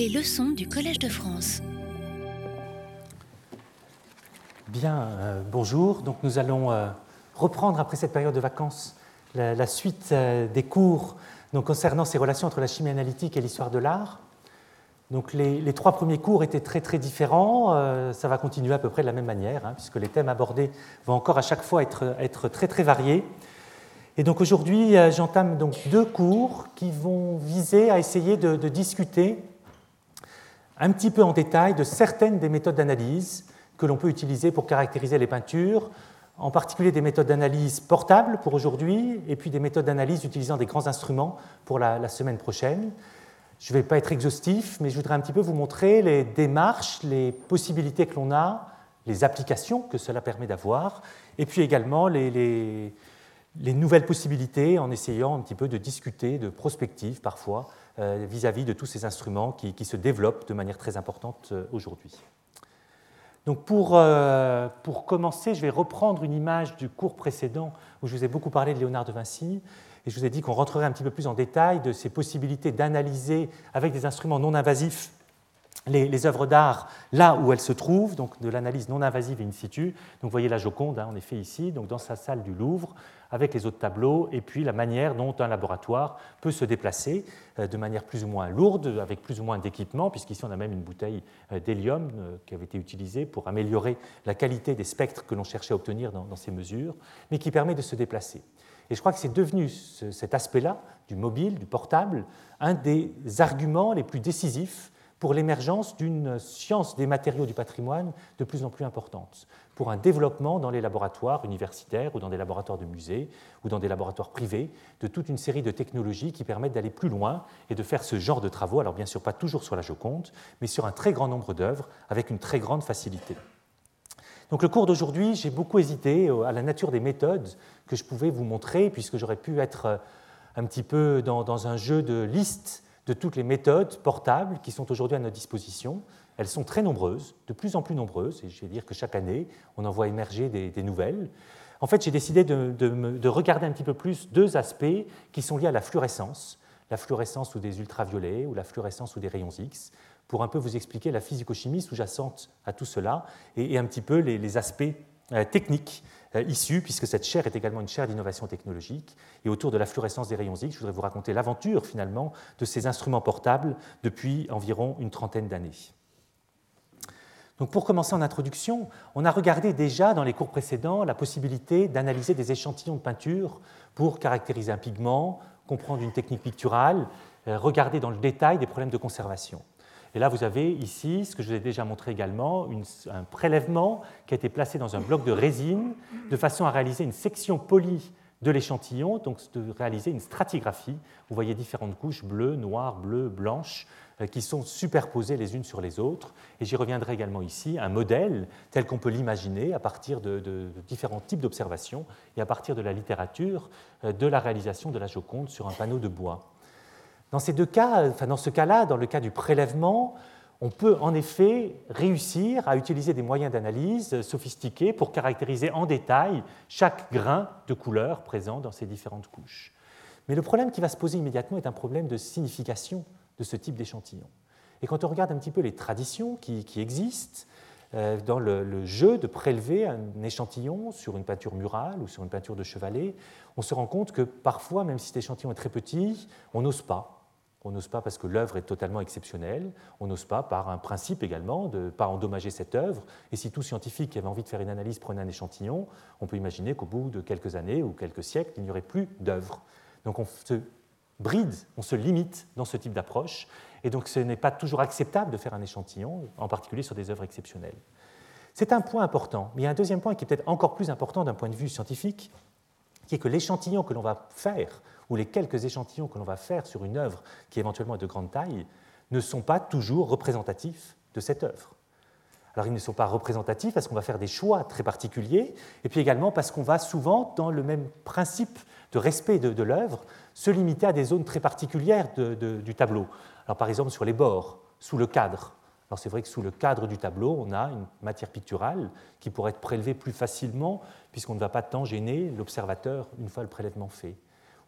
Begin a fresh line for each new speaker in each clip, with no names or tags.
Les leçons du Collège de France.
Bien, euh, bonjour. Donc nous allons euh, reprendre après cette période de vacances la, suite euh, des cours concernant ces relations entre la chimie analytique et l'histoire de l'art. Donc les, trois premiers cours étaient très très différents. ça va continuer à peu près de la même manière, hein, puisque les thèmes abordés vont encore à chaque fois être, être très très variés. Et donc aujourd'hui, j'entame donc deux cours qui vont viser à essayer de discuter un petit peu en détail de certaines des méthodes d'analyse que l'on peut utiliser pour caractériser les peintures, en particulier des méthodes d'analyse portables pour aujourd'hui, et puis des méthodes d'analyse utilisant des grands instruments pour la, semaine prochaine. Je ne vais pas être exhaustif, mais je voudrais un petit peu vous montrer les démarches, les possibilités que l'on a, les applications que cela permet d'avoir, et puis également les, nouvelles possibilités en essayant un petit peu de discuter de prospective parfois euh, vis-à-vis de tous ces instruments qui, se développent de manière très importante euh, aujourd'hui. Donc pour, euh, pour, commencer, je vais reprendre une image du cours précédent où je vous ai beaucoup parlé de Léonard de Vinci et je vous ai dit qu'on rentrerait un petit peu plus en détail de ces possibilités d'analyser avec des instruments non invasifs les, œuvres d'art là où elles se trouvent, donc de l'analyse non invasive in situ. Donc vous voyez la Joconde, hein, en effet, ici, donc dans sa salle du Louvre, avec les autres tableaux, et puis la manière dont un laboratoire peut se déplacer euh, de manière plus ou moins lourde, avec plus ou moins d'équipement, puisqu'ici on a même une bouteille euh, d'hélium euh, qui avait été utilisée pour améliorer la qualité des spectres que l'on cherchait à obtenir dans, ces mesures, mais qui permet de se déplacer. Et je crois que c'est devenu cet aspect-là, du mobile, du portable, un des arguments les plus décisifs pour l'émergence d'une science des matériaux du patrimoine de plus en plus importante, pour un développement dans les laboratoires universitaires ou dans des laboratoires de musées ou dans des laboratoires privés de toute une série de technologies qui permettent d'aller plus loin et de faire ce genre de travaux, alors bien sûr pas toujours sur la Joconde, mais sur un très grand nombre d'œuvres avec une très grande facilité. Donc le cours d'aujourd'hui, j'ai beaucoup hésité à la nature des méthodes que je pouvais vous montrer, puisque j'aurais pu être un petit peu dans, un jeu de listes de toutes les méthodes portables qui sont aujourd'hui à notre disposition. Elles sont très nombreuses, de plus en plus nombreuses, et je vais dire que chaque année, on en voit émerger des, nouvelles. En fait, j'ai décidé de, de, regarder un petit peu plus deux aspects qui sont liés à la fluorescence, la fluorescence sous des ultraviolets ou la fluorescence sous des rayons X, pour un peu vous expliquer la physico-chimie sous-jacente à tout cela et, un petit peu les, aspects euh, techniques euh, issue, puisque cette chaire est également une chaire d'innovation technologique. Et autour de la fluorescence des rayons X, je voudrais vous raconter l'aventure finalement de ces instruments portables depuis environ une trentaine d'années. Donc pour commencer en introduction, on a regardé déjà dans les cours précédents la possibilité d'analyser des échantillons de peinture pour caractériser un pigment, comprendre une technique picturale, euh, regarder dans le détail des problèmes de conservation. Et là, vous avez ici, ce que je vous ai déjà montré également, un prélèvement qui a été placé dans un bloc de résine de façon à réaliser une section polie de l'échantillon, donc de réaliser une stratigraphie. Vous voyez différentes couches bleues, noires, bleues, blanches, qui sont superposées les unes sur les autres. Et j'y reviendrai également ici, un modèle tel qu'on peut l'imaginer à partir de, de différents types d'observations et à partir de la littérature euh, de la réalisation de la Joconde sur un panneau de bois. Dans ces deux cas, enfin dans ce cas-là, dans le cas du prélèvement, on peut en effet réussir à utiliser des moyens d'analyse sophistiqués pour caractériser en détail chaque grain de couleur présent dans ces différentes couches. Mais le problème qui va se poser immédiatement est un problème de signification de ce type d'échantillon. Et quand on regarde un petit peu les traditions qui, existent euh, dans le, jeu de prélever un échantillon sur une peinture murale ou sur une peinture de chevalet, on se rend compte que parfois, même si cet échantillon est très petit, on n'ose pas. On n'ose pas parce que l'œuvre est totalement exceptionnelle. On n'ose pas par un principe également de ne pas endommager cette œuvre. Et si tout scientifique qui avait envie de faire une analyse prenait un échantillon, on peut imaginer qu'au bout de quelques années ou quelques siècles, il n'y aurait plus d'œuvre. Donc on se bride, on se limite dans ce type d'approche. Et donc ce n'est pas toujours acceptable de faire un échantillon, en particulier sur des œuvres exceptionnelles. C'est un point important. Mais il y a un deuxième point qui est peut-être encore plus important d'un point de vue scientifique, qui est que l'échantillon que l'on va faire ou les quelques échantillons que l'on va faire sur une œuvre qui éventuellement est de grande taille ne sont pas toujours représentatifs de cette œuvre. Alors ils ne sont pas représentatifs parce qu'on va faire des choix très particuliers, et puis également parce qu'on va souvent, dans le même principe de respect de, l'œuvre, se limiter à des zones très particulières du tableau. Alors par exemple sur les bords, sous le cadre. Alors c'est vrai que sous le cadre du tableau, on a une matière picturale qui pourrait être prélevée plus facilement puisqu'on ne va pas tant gêner l'observateur une fois le prélèvement fait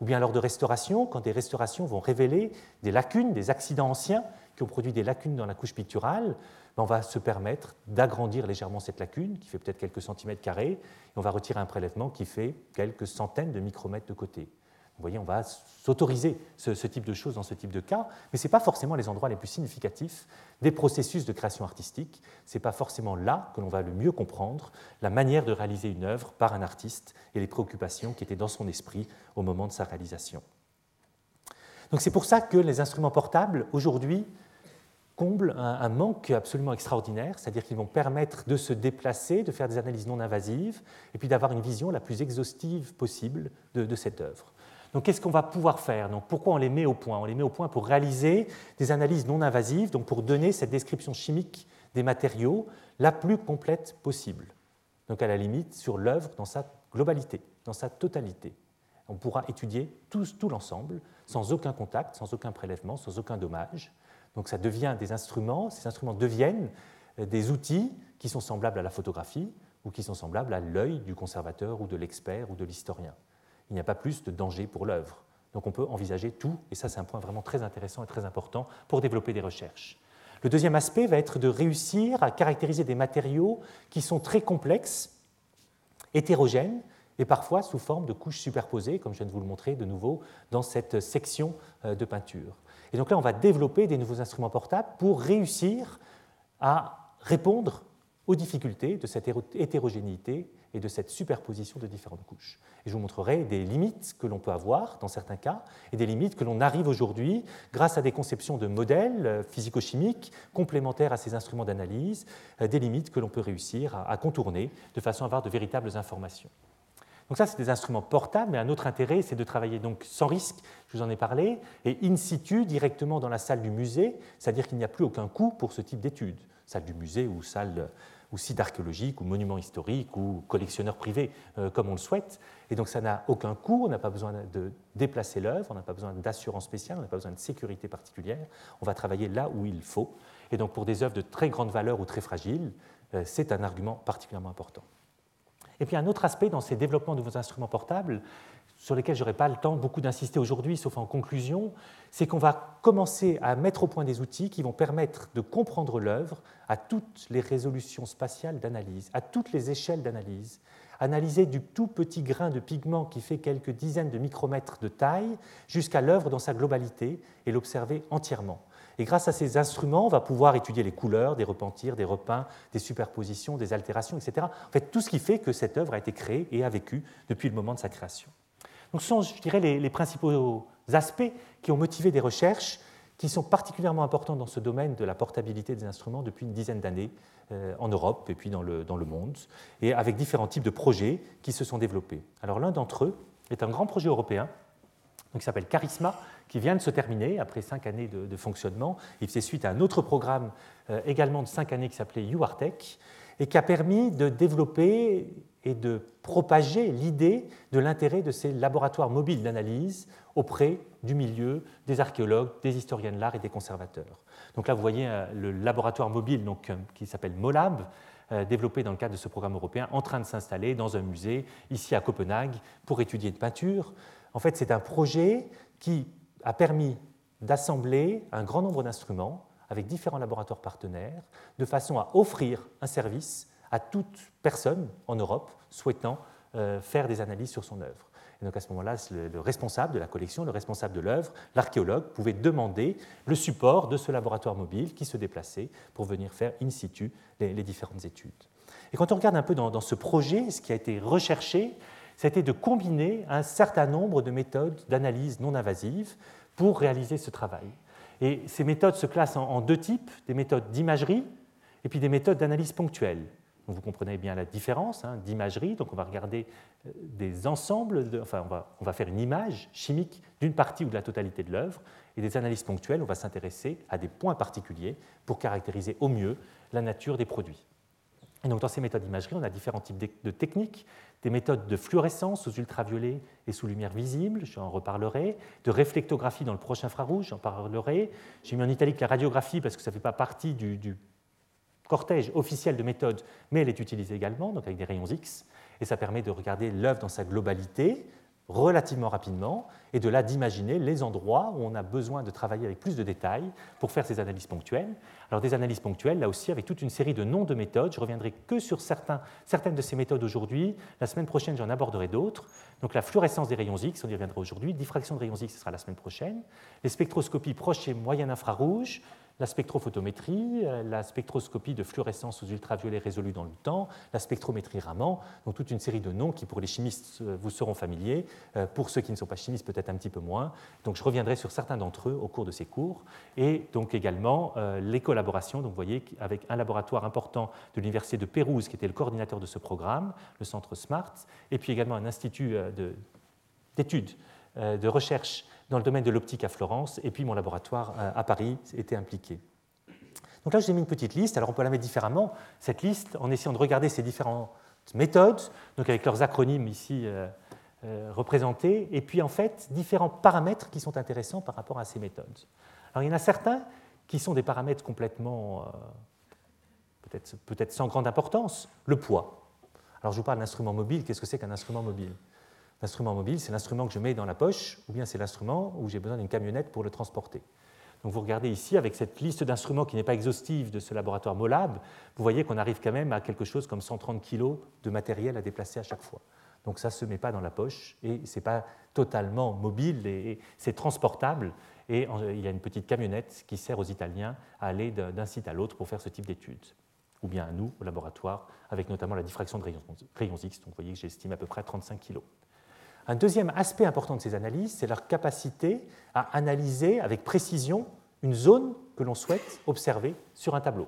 ou bien lors de restauration, quand des restaurations vont révéler des lacunes, des accidents anciens qui ont produit des lacunes dans la couche picturale, on va se permettre d'agrandir légèrement cette lacune, qui fait peut-être quelques centimètres carrés, et on va retirer un prélèvement qui fait quelques centaines de micromètres de côté. Vous voyez, on va s'autoriser ce, type de choses dans ce type de cas, mais ce n'est pas forcément les endroits les plus significatifs des processus de création artistique. Ce n'est pas forcément là que l'on va le mieux comprendre la manière de réaliser une œuvre par un artiste et les préoccupations qui étaient dans son esprit au moment de sa réalisation. Donc c'est pour ça que les instruments portables, aujourd'hui, comblent un, manque absolument extraordinaire, c'est-à-dire qu'ils vont permettre de se déplacer, de faire des analyses non invasives, et puis d'avoir une vision la plus exhaustive possible de, cette œuvre. Donc qu'est-ce qu'on va pouvoir faire? Donc, Pourquoi on les met au point? On les met au point pour réaliser des analyses non invasives, donc pour donner cette description chimique des matériaux la plus complète possible. Donc à la limite sur l'œuvre dans sa globalité, dans sa totalité. On pourra étudier tout l'ensemble sans aucun contact, sans aucun prélèvement, sans aucun dommage. Donc ça devient des instruments, ces instruments deviennent euh, des outils qui sont semblables à la photographie ou qui sont semblables à l'œil du conservateur ou de l'expert ou de l'historien il n'y a pas plus de danger pour l'œuvre. Donc on peut envisager tout, et ça c'est un point vraiment très intéressant et très important pour développer des recherches. Le deuxième aspect va être de réussir à caractériser des matériaux qui sont très complexes, hétérogènes, et parfois sous forme de couches superposées, comme je viens de vous le montrer de nouveau dans cette section euh, de peinture. Et donc là, on va développer des nouveaux instruments portables pour réussir à répondre aux difficultés de cette hétérogénéité et de cette superposition de différentes couches. Et je vous montrerai des limites que l'on peut avoir dans certains cas et des limites que l'on arrive aujourd'hui grâce à des conceptions de modèles euh, physico-chimiques complémentaires à ces instruments d'analyse, euh, des limites que l'on peut réussir à contourner de façon à avoir de véritables informations. Donc ça, c'est des instruments portables, mais un autre intérêt, c'est de travailler donc sans risque, je vous en ai parlé, et in situ, directement dans la salle du musée, c'est-à-dire qu'il n'y a plus aucun coût pour ce type d'études, salle du musée ou salle ou site archéologique, ou monument historique, ou collectionneur privé, euh, comme on le souhaite. Et donc ça n'a aucun coût, on n'a pas besoin de déplacer l'œuvre, on n'a pas besoin d'assurance spéciale, on n'a pas besoin de sécurité particulière, on va travailler là où il faut. Et donc pour des œuvres de très grande valeur ou très fragiles, euh, c'est un argument particulièrement important. Et puis un autre aspect dans ces développements de vos instruments portables, sur lesquels je n'aurai pas le temps beaucoup d'insister aujourd'hui, sauf en conclusion, c'est qu'on va commencer à mettre au point des outils qui vont permettre de comprendre l'œuvre à toutes les résolutions spatiales d'analyse, à toutes les échelles d'analyse, analyser du tout petit grain de pigment qui fait quelques dizaines de micromètres de taille jusqu'à l'œuvre dans sa globalité et l'observer entièrement. Et grâce à ces instruments, on va pouvoir étudier les couleurs, des repentirs, des repeints, des superpositions, des altérations, etc. En fait, tout ce qui fait que cette œuvre a été créée et a vécu depuis le moment de sa création. Donc, ce sont, je dirais, les, principaux aspects qui ont motivé des recherches qui sont particulièrement importants dans ce domaine de la portabilité des instruments depuis une dizaine d'années euh, en Europe et puis dans le, dans le monde, et avec différents types de projets qui se sont développés. Alors l'un d'entre eux est un grand projet européen qui s'appelle Charisma, qui vient de se terminer après cinq années de, fonctionnement. Il faisait suite à un autre programme euh, également de cinq années qui s'appelait UARTEC et qui a permis de développer et de propager l'idée de l'intérêt de ces laboratoires mobiles d'analyse auprès du milieu des archéologues, des historiens de l'art et des conservateurs. Donc là, vous voyez euh, le laboratoire mobile donc, euh, qui s'appelle MOLAB, développé dans le cadre de ce programme européen, en train de s'installer dans un musée ici à Copenhague pour étudier une peinture. En fait, c'est un projet qui a permis d'assembler un grand nombre d'instruments avec différents laboratoires partenaires, de façon à offrir un service à toute personne en Europe souhaitant euh, faire des analyses sur son œuvre. Et donc à ce moment-là, le, responsable de la collection, le responsable de l'œuvre, l'archéologue, pouvait demander le support de ce laboratoire mobile qui se déplaçait pour venir faire in situ les, différentes études. Et quand on regarde un peu dans, ce projet, ce qui a été recherché, c'était de combiner un certain nombre de méthodes d'analyse non invasives pour réaliser ce travail. Et ces méthodes se classent en, deux types, des méthodes d'imagerie et puis des méthodes d'analyse ponctuelle. vous comprenez bien la différence hein, d'imagerie. Donc on va regarder euh, des ensembles, enfin on va, faire une image chimique d'une partie ou de la totalité de l'œuvre. Et des analyses ponctuelles, on va s'intéresser à des points particuliers pour caractériser au mieux la nature des produits. Et donc dans ces méthodes d'imagerie, on a différents types de techniques des méthodes de fluorescence sous ultraviolet et sous lumière visible, j'en reparlerai, de réflectographie dans le prochain infrarouge, j'en parlerai. J'ai mis en italique la radiographie parce que ça ne fait pas partie du, cortège officiel de méthodes, mais elle est utilisée également, donc avec des rayons X, et ça permet de regarder l'œuvre dans sa globalité, relativement rapidement et de là d'imaginer les endroits où on a besoin de travailler avec plus de détails pour faire ces analyses ponctuelles. Alors des analyses ponctuelles, là aussi avec toute une série de noms de méthodes. Je reviendrai que sur certaines de ces méthodes aujourd'hui. La semaine prochaine, j'en aborderai d'autres. Donc la fluorescence des rayons X, on y reviendra aujourd'hui. Diffraction de rayons X, ce sera la semaine prochaine. Les spectroscopies proches et moyen infrarouge, la spectrophotométrie, euh, la spectroscopie de fluorescence aux ultraviolets résolus dans le temps, la spectrométrie Raman, donc toute une série de noms qui pour les chimistes euh, vous seront familiers, euh, pour ceux qui ne sont pas chimistes peut-être un petit peu moins. Donc je reviendrai sur certains d'entre eux au cours de ces cours, et donc également les collaborations, donc vous voyez avec un laboratoire important de l'université de Pérouse qui était le coordinateur de ce programme, le centre SMART, et puis également un institut d'études de recherche dans le domaine de l'optique à Florence, et puis mon laboratoire euh, à Paris était impliqué. Donc là, je vous ai mis une petite liste. Alors on peut la mettre différemment, cette liste, en essayant de regarder ces différentes méthodes, donc avec leurs acronymes ici euh, euh, représentés, et puis en fait différents paramètres qui sont intéressants par rapport à ces méthodes. Alors il y en a certains qui sont des paramètres complètement, peut-être peut sans grande importance, le poids. Alors je vous parle d'instrument mobile, qu'est-ce que c'est qu'un instrument mobile? L'instrument mobile, c'est l'instrument que je mets dans la poche, ou bien c'est l'instrument où j'ai besoin d'une camionnette pour le transporter. Donc vous regardez ici, avec cette liste d'instruments qui n'est pas exhaustive de ce laboratoire Molab, vous voyez qu'on arrive quand même à quelque chose comme 130 kg de matériel à déplacer à chaque fois. Donc ça ne se met pas dans la poche et ce n'est pas totalement mobile, et c'est transportable. Et il y a une petite camionnette qui sert aux Italiens à aller d'un site à l'autre pour faire ce type d'études. Ou bien à nous, au laboratoire, avec notamment la diffraction de rayons X. Donc vous voyez que j'estime à peu près 35 kg. Un deuxième aspect important de ces analyses, c'est leur capacité à analyser avec précision une zone que l'on souhaite observer sur un tableau.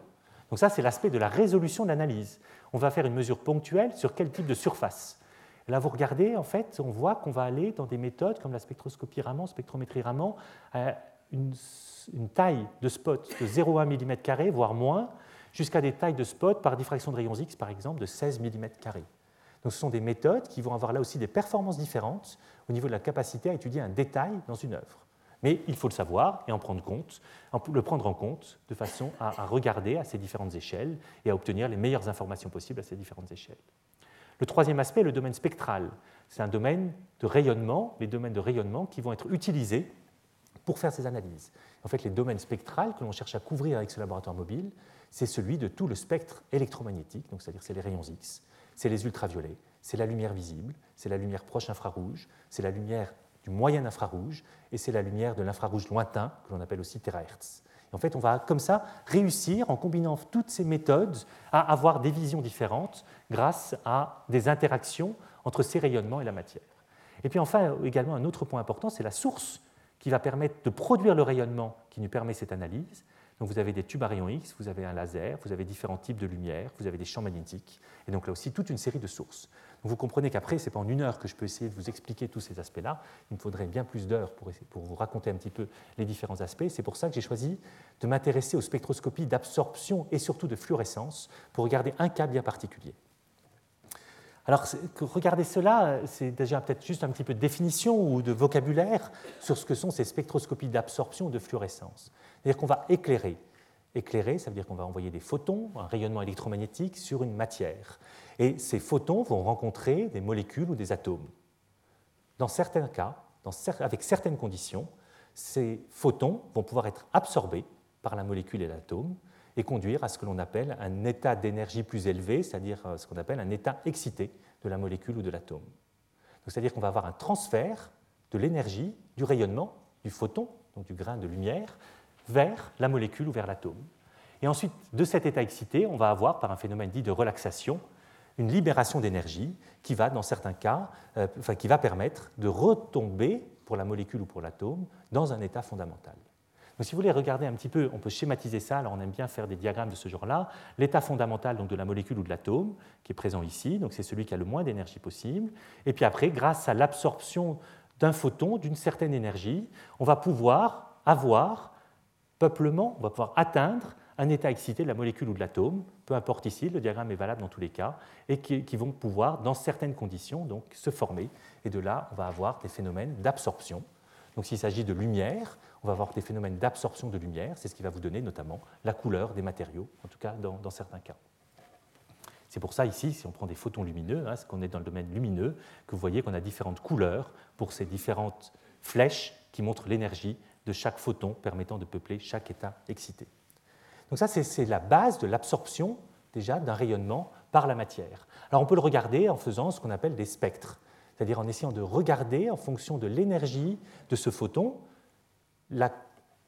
Donc ça, c'est l'aspect de la résolution de l'analyse. On va faire une mesure ponctuelle sur quel type de surface. Là, vous regardez, en fait, on voit qu'on va aller dans des méthodes comme la spectroscopie Raman, spectrométrie Raman, à une, taille de spot de 0,1 mm, voire moins, jusqu'à des tailles de spot par diffraction de rayons X, par exemple, de 16 mm. Donc ce sont des méthodes qui vont avoir là aussi des performances différentes au niveau de la capacité à étudier un détail dans une œuvre. Mais il faut le savoir et en prendre compte, le prendre en compte de façon à, regarder à ces différentes échelles et à obtenir les meilleures informations possibles à ces différentes échelles. Le troisième aspect est le domaine spectral. C'est un domaine de rayonnement, les domaines de rayonnement qui vont être utilisés pour faire ces analyses. En fait, les domaines spectrales que l'on cherche à couvrir avec ce laboratoire mobile, c'est celui de tout le spectre électromagnétique, c'est-à-dire c'est les rayons X, c'est les ultraviolets, c'est la lumière visible, c'est la lumière proche infrarouge, c'est la lumière du moyen infrarouge et c'est la lumière de l'infrarouge lointain, que l'on appelle aussi terahertz. en fait, on va comme ça réussir, en combinant toutes ces méthodes, à avoir des visions différentes grâce à des interactions entre ces rayonnements et la matière. Et puis enfin, également, un autre point important, c'est la source qui va permettre de produire le rayonnement qui nous permet cette analyse. Donc vous avez des tubes à rayons X, vous avez un laser, vous avez différents types de lumière, vous avez des champs magnétiques, et donc là aussi toute une série de sources. Donc vous comprenez qu'après, ce n'est pas en une heure que je peux essayer de vous expliquer tous ces aspects-là, il me faudrait bien plus d'heures pour, vous raconter un petit peu les différents aspects. C'est pour ça que j'ai choisi de m'intéresser aux spectroscopies d'absorption et surtout de fluorescence pour regarder un cas bien particulier. Alors, regardez cela, c'est déjà peut-être juste un petit peu de définition ou de vocabulaire sur ce que sont ces spectroscopies d'absorption de fluorescence. C'est-à-dire qu'on va éclairer. Éclairer, ça veut dire qu'on va envoyer des photons, un rayonnement électromagnétique sur une matière. Et ces photons vont rencontrer des molécules ou des atomes. Dans certains cas, avec certaines conditions, ces photons vont pouvoir être absorbés par la molécule et l'atome et conduire à ce que l'on appelle un état d'énergie plus élevé, c'est-à-dire euh, ce qu'on appelle un état excité de la molécule ou de l'atome. C'est-à-dire qu'on va avoir un transfert de l'énergie, du rayonnement, du photon, donc du grain de lumière, vers la molécule ou vers l'atome. Et ensuite, de cet état excité, on va avoir, par un phénomène dit de relaxation, une libération d'énergie qui va, dans certains cas, euh, enfin, qui va permettre de retomber, pour la molécule ou pour l'atome, dans un état fondamental. Donc, si vous voulez regarder un petit peu, on peut schématiser ça, alors on aime bien faire des diagrammes de ce genre-là. L'état fondamental donc, de la molécule ou de l'atome, qui est présent ici, donc c'est celui qui a le moins d'énergie possible. Et puis après, grâce à l'absorption d'un photon, d'une certaine énergie, on va pouvoir avoir peuplement, on va pouvoir atteindre un état excité de la molécule ou de l'atome, peu importe ici, le diagramme est valable dans tous les cas, et qui, vont pouvoir, dans certaines conditions, donc, se former. Et de là, on va avoir des phénomènes d'absorption. Donc s'il s'agit de lumière, on va avoir des phénomènes d'absorption de lumière, c'est ce qui va vous donner notamment la couleur des matériaux, en tout cas dans, certains cas. C'est pour ça ici, si on prend des photons lumineux, hein, qu'on est dans le domaine lumineux, que vous voyez qu'on a différentes couleurs pour ces différentes flèches qui montrent l'énergie de chaque photon permettant de peupler chaque état excité. Donc ça, c'est la base de l'absorption déjà d'un rayonnement par la matière. Alors on peut le regarder en faisant ce qu'on appelle des spectres, c'est-à-dire en essayant de regarder en fonction de l'énergie de ce photon la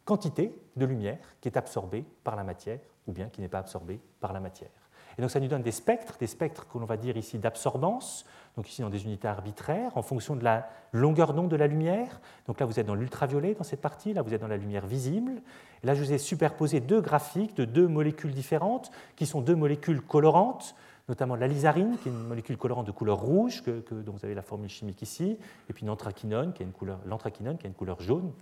quantité de lumière qui est absorbée par la matière ou bien qui n'est pas absorbée par la matière. Et donc ça nous donne des spectres, des spectres que l'on va dire ici d'absorbance, donc ici dans des unités arbitraires, en fonction de la longueur d'onde de la lumière. Donc là, vous êtes dans l'ultraviolet dans cette partie, là, vous êtes dans la lumière visible. Et là, je vous ai superposé deux graphiques de deux molécules différentes, qui sont deux molécules colorantes, notamment l'alizarine, qui est une molécule colorante de couleur rouge, que, dont vous avez la formule chimique ici, et puis l'anthraquinone, qui, qui a une couleur jaune.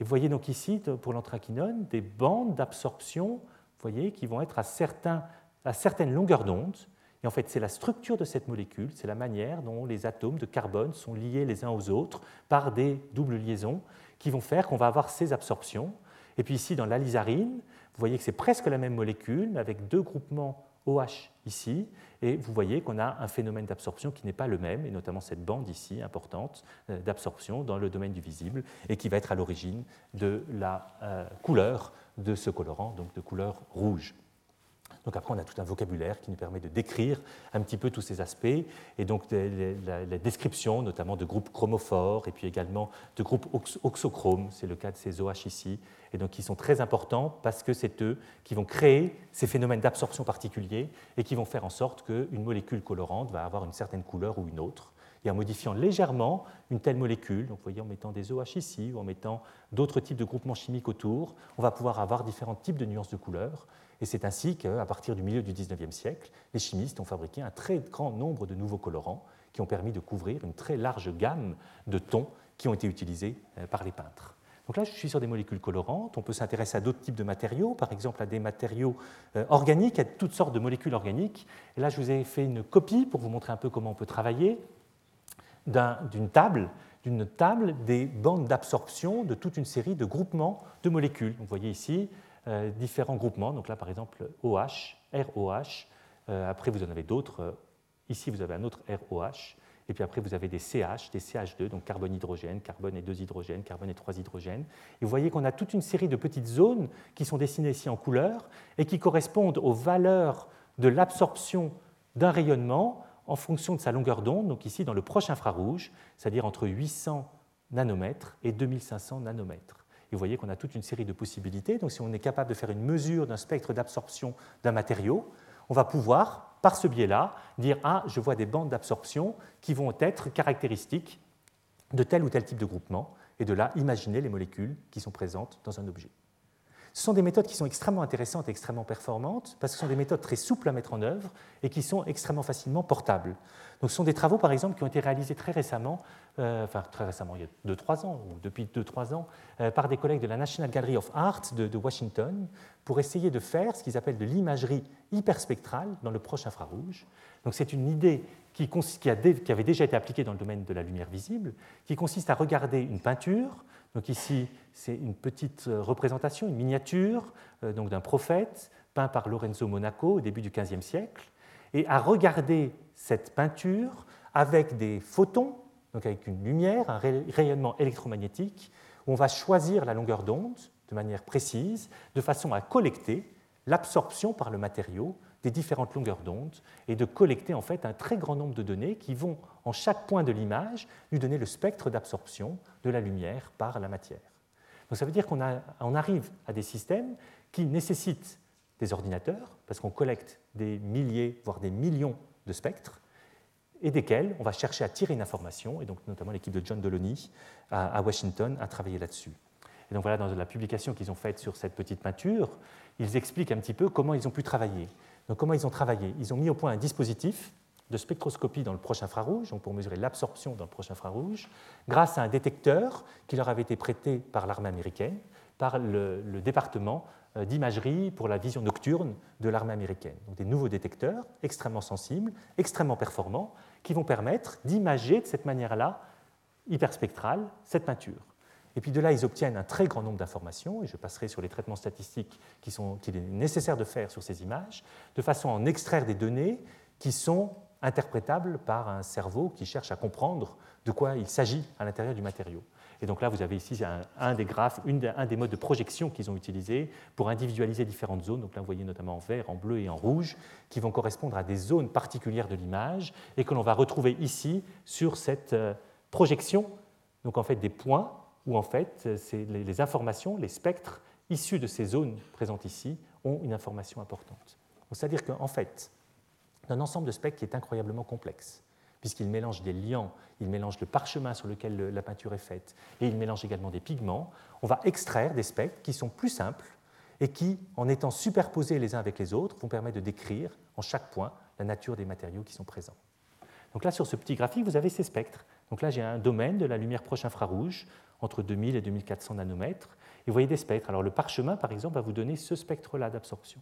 Et vous voyez donc ici, pour l'anthraquinone, des bandes d'absorption voyez, qui vont être à certaines longueurs d'onde. Et en fait, c'est la structure de cette molécule, c'est la manière dont les atomes de carbone sont liés les uns aux autres par des doubles liaisons qui vont faire qu'on va avoir ces absorptions. Et puis ici, dans l'alizarine, vous voyez que c'est presque la même molécule, mais avec deux groupements OH ici, et vous voyez qu'on a un phénomène d'absorption qui n'est pas le même, et notamment cette bande ici importante euh, d'absorption dans le domaine du visible, et qui va être à l'origine de la euh, couleur de ce colorant, donc de couleur rouge. Donc après, on a tout un vocabulaire qui nous permet de décrire un petit peu tous ces aspects, et donc la, description notamment de groupes chromophores, et puis également de groupes oxochromes, c'est le cas de ces OH ici, et donc qui sont très importants parce que c'est eux qui vont créer ces phénomènes d'absorption particuliers et qui vont faire en sorte qu'une molécule colorante va avoir une certaine couleur ou une autre. Et en modifiant légèrement une telle molécule, donc voyez en mettant des OH ici ou en mettant d'autres types de groupements chimiques autour, on va pouvoir avoir différents types de nuances de couleurs. Et c'est ainsi qu'à partir du milieu du 19e siècle, les chimistes ont fabriqué un très grand nombre de nouveaux colorants qui ont permis de couvrir une très large gamme de tons qui ont été utilisés euh, par les peintres. Donc là, je suis sur des molécules colorantes. On peut s'intéresser à d'autres types de matériaux, par exemple à des matériaux euh, organiques, à toutes sortes de molécules organiques. Et là, je vous ai fait une copie pour vous montrer un peu comment on peut travailler d'une table, des bandes d'absorption de toute une série de groupements de molécules. vous voyez ici euh, différents groupements. Donc là, par exemple, OH, ROH. Euh, après, vous en avez d'autres. Ici, vous avez un autre ROH. Et puis après, vous avez des CH, des CH2, donc carbone-hydrogène, carbone et deux hydrogènes, carbone et trois hydrogènes. Et vous voyez qu'on a toute une série de petites zones qui sont dessinées ici en couleur et qui correspondent aux valeurs de l'absorption d'un rayonnement en fonction de sa longueur d'onde, donc ici dans le proche infrarouge, c'est-à-dire entre 800 nanomètres et 2500 nanomètres. Et vous voyez qu'on a toute une série de possibilités. Donc si on est capable de faire une mesure d'un spectre d'absorption d'un matériau, on va pouvoir par ce biais-là, dire Ah, je vois des bandes d'absorption qui vont être caractéristiques de tel ou tel type de groupement, et de là imaginer les molécules qui sont présentes dans un objet. Ce sont des méthodes qui sont extrêmement intéressantes et extrêmement performantes, parce que ce sont des méthodes très souples à mettre en œuvre et qui sont extrêmement facilement portables. Donc, ce sont des travaux, par exemple, qui ont été réalisés très récemment, euh, enfin très récemment, il y a 2-3 ans, ou depuis 2-3 ans, euh, par des collègues de la National Gallery of Art de, Washington, pour essayer de faire ce qu'ils appellent de l'imagerie hyperspectrale dans le proche infrarouge. Donc, c'est une idée qui, qui, avait déjà été appliquée dans le domaine de la lumière visible, qui consiste à regarder une peinture. Donc, ici, c'est une petite euh, représentation, une miniature donc d'un prophète peint par Lorenzo Monaco au début du XVe siècle, et à regarder cette peinture avec des photons, donc avec une lumière, un rayonnement électromagnétique, où on va choisir la longueur d'onde de manière précise, de façon à collecter l'absorption par le matériau des différentes longueurs d'onde et de collecter en fait un très grand nombre de données qui vont, en chaque point de l'image, lui donner le spectre d'absorption de la lumière par la matière. Donc ça veut dire qu'on arrive à des systèmes qui nécessitent des ordinateurs, parce qu'on collecte des milliers, voire des millions de spectres, et desquels on va chercher à tirer une information, et donc notamment l'équipe de John Delony à Washington a travaillé là-dessus. Et donc voilà, dans la publication qu'ils ont faite sur cette petite peinture, ils expliquent un petit peu comment ils ont pu travailler. Donc comment ils ont travaillé? Ils ont mis au point un dispositif de spectroscopie dans le proche infrarouge, donc pour mesurer l'absorption dans le proche infrarouge, grâce à un détecteur qui leur avait été prêté par l'armée américaine, par le, département euh, d'imagerie pour la vision nocturne de l'armée américaine. Donc des nouveaux détecteurs extrêmement sensibles, extrêmement performants, qui vont permettre d'imager de cette manière-là, hyperspectrale, cette peinture. Et puis de là, ils obtiennent un très grand nombre d'informations, et je passerai sur les traitements statistiques qu'il est nécessaire de faire sur ces images, de façon à en extraire des données qui sont interprétables par un cerveau qui cherche à comprendre de quoi il s'agit à l'intérieur du matériau. Et donc là, vous avez ici un, des graphes, un des modes de projection qu'ils ont utilisé pour individualiser différentes zones. Donc là, vous voyez notamment en vert, en bleu et en rouge, qui vont correspondre à des zones particulières de l'image et que l'on va retrouver ici sur cette euh, projection. Donc en fait, des points où en fait, les informations, les spectres issus de ces zones présentes ici ont une information importante. C'est-à-dire qu'en fait, un ensemble de spectres qui est incroyablement complexe puisqu'il mélange des liants, il mélange le parchemin sur lequel la peinture est faite, et il mélange également des pigments, on va extraire des spectres qui sont plus simples et qui, en étant superposés les uns avec les autres, vont permettre de décrire en chaque point la nature des matériaux qui sont présents. Donc là, sur ce petit graphique, vous avez ces spectres. Donc là, j'ai un domaine de la lumière proche infrarouge, entre 2000 et 2400 nanomètres, et vous voyez des spectres. Alors le parchemin, par exemple, va vous donner ce spectre-là d'absorption.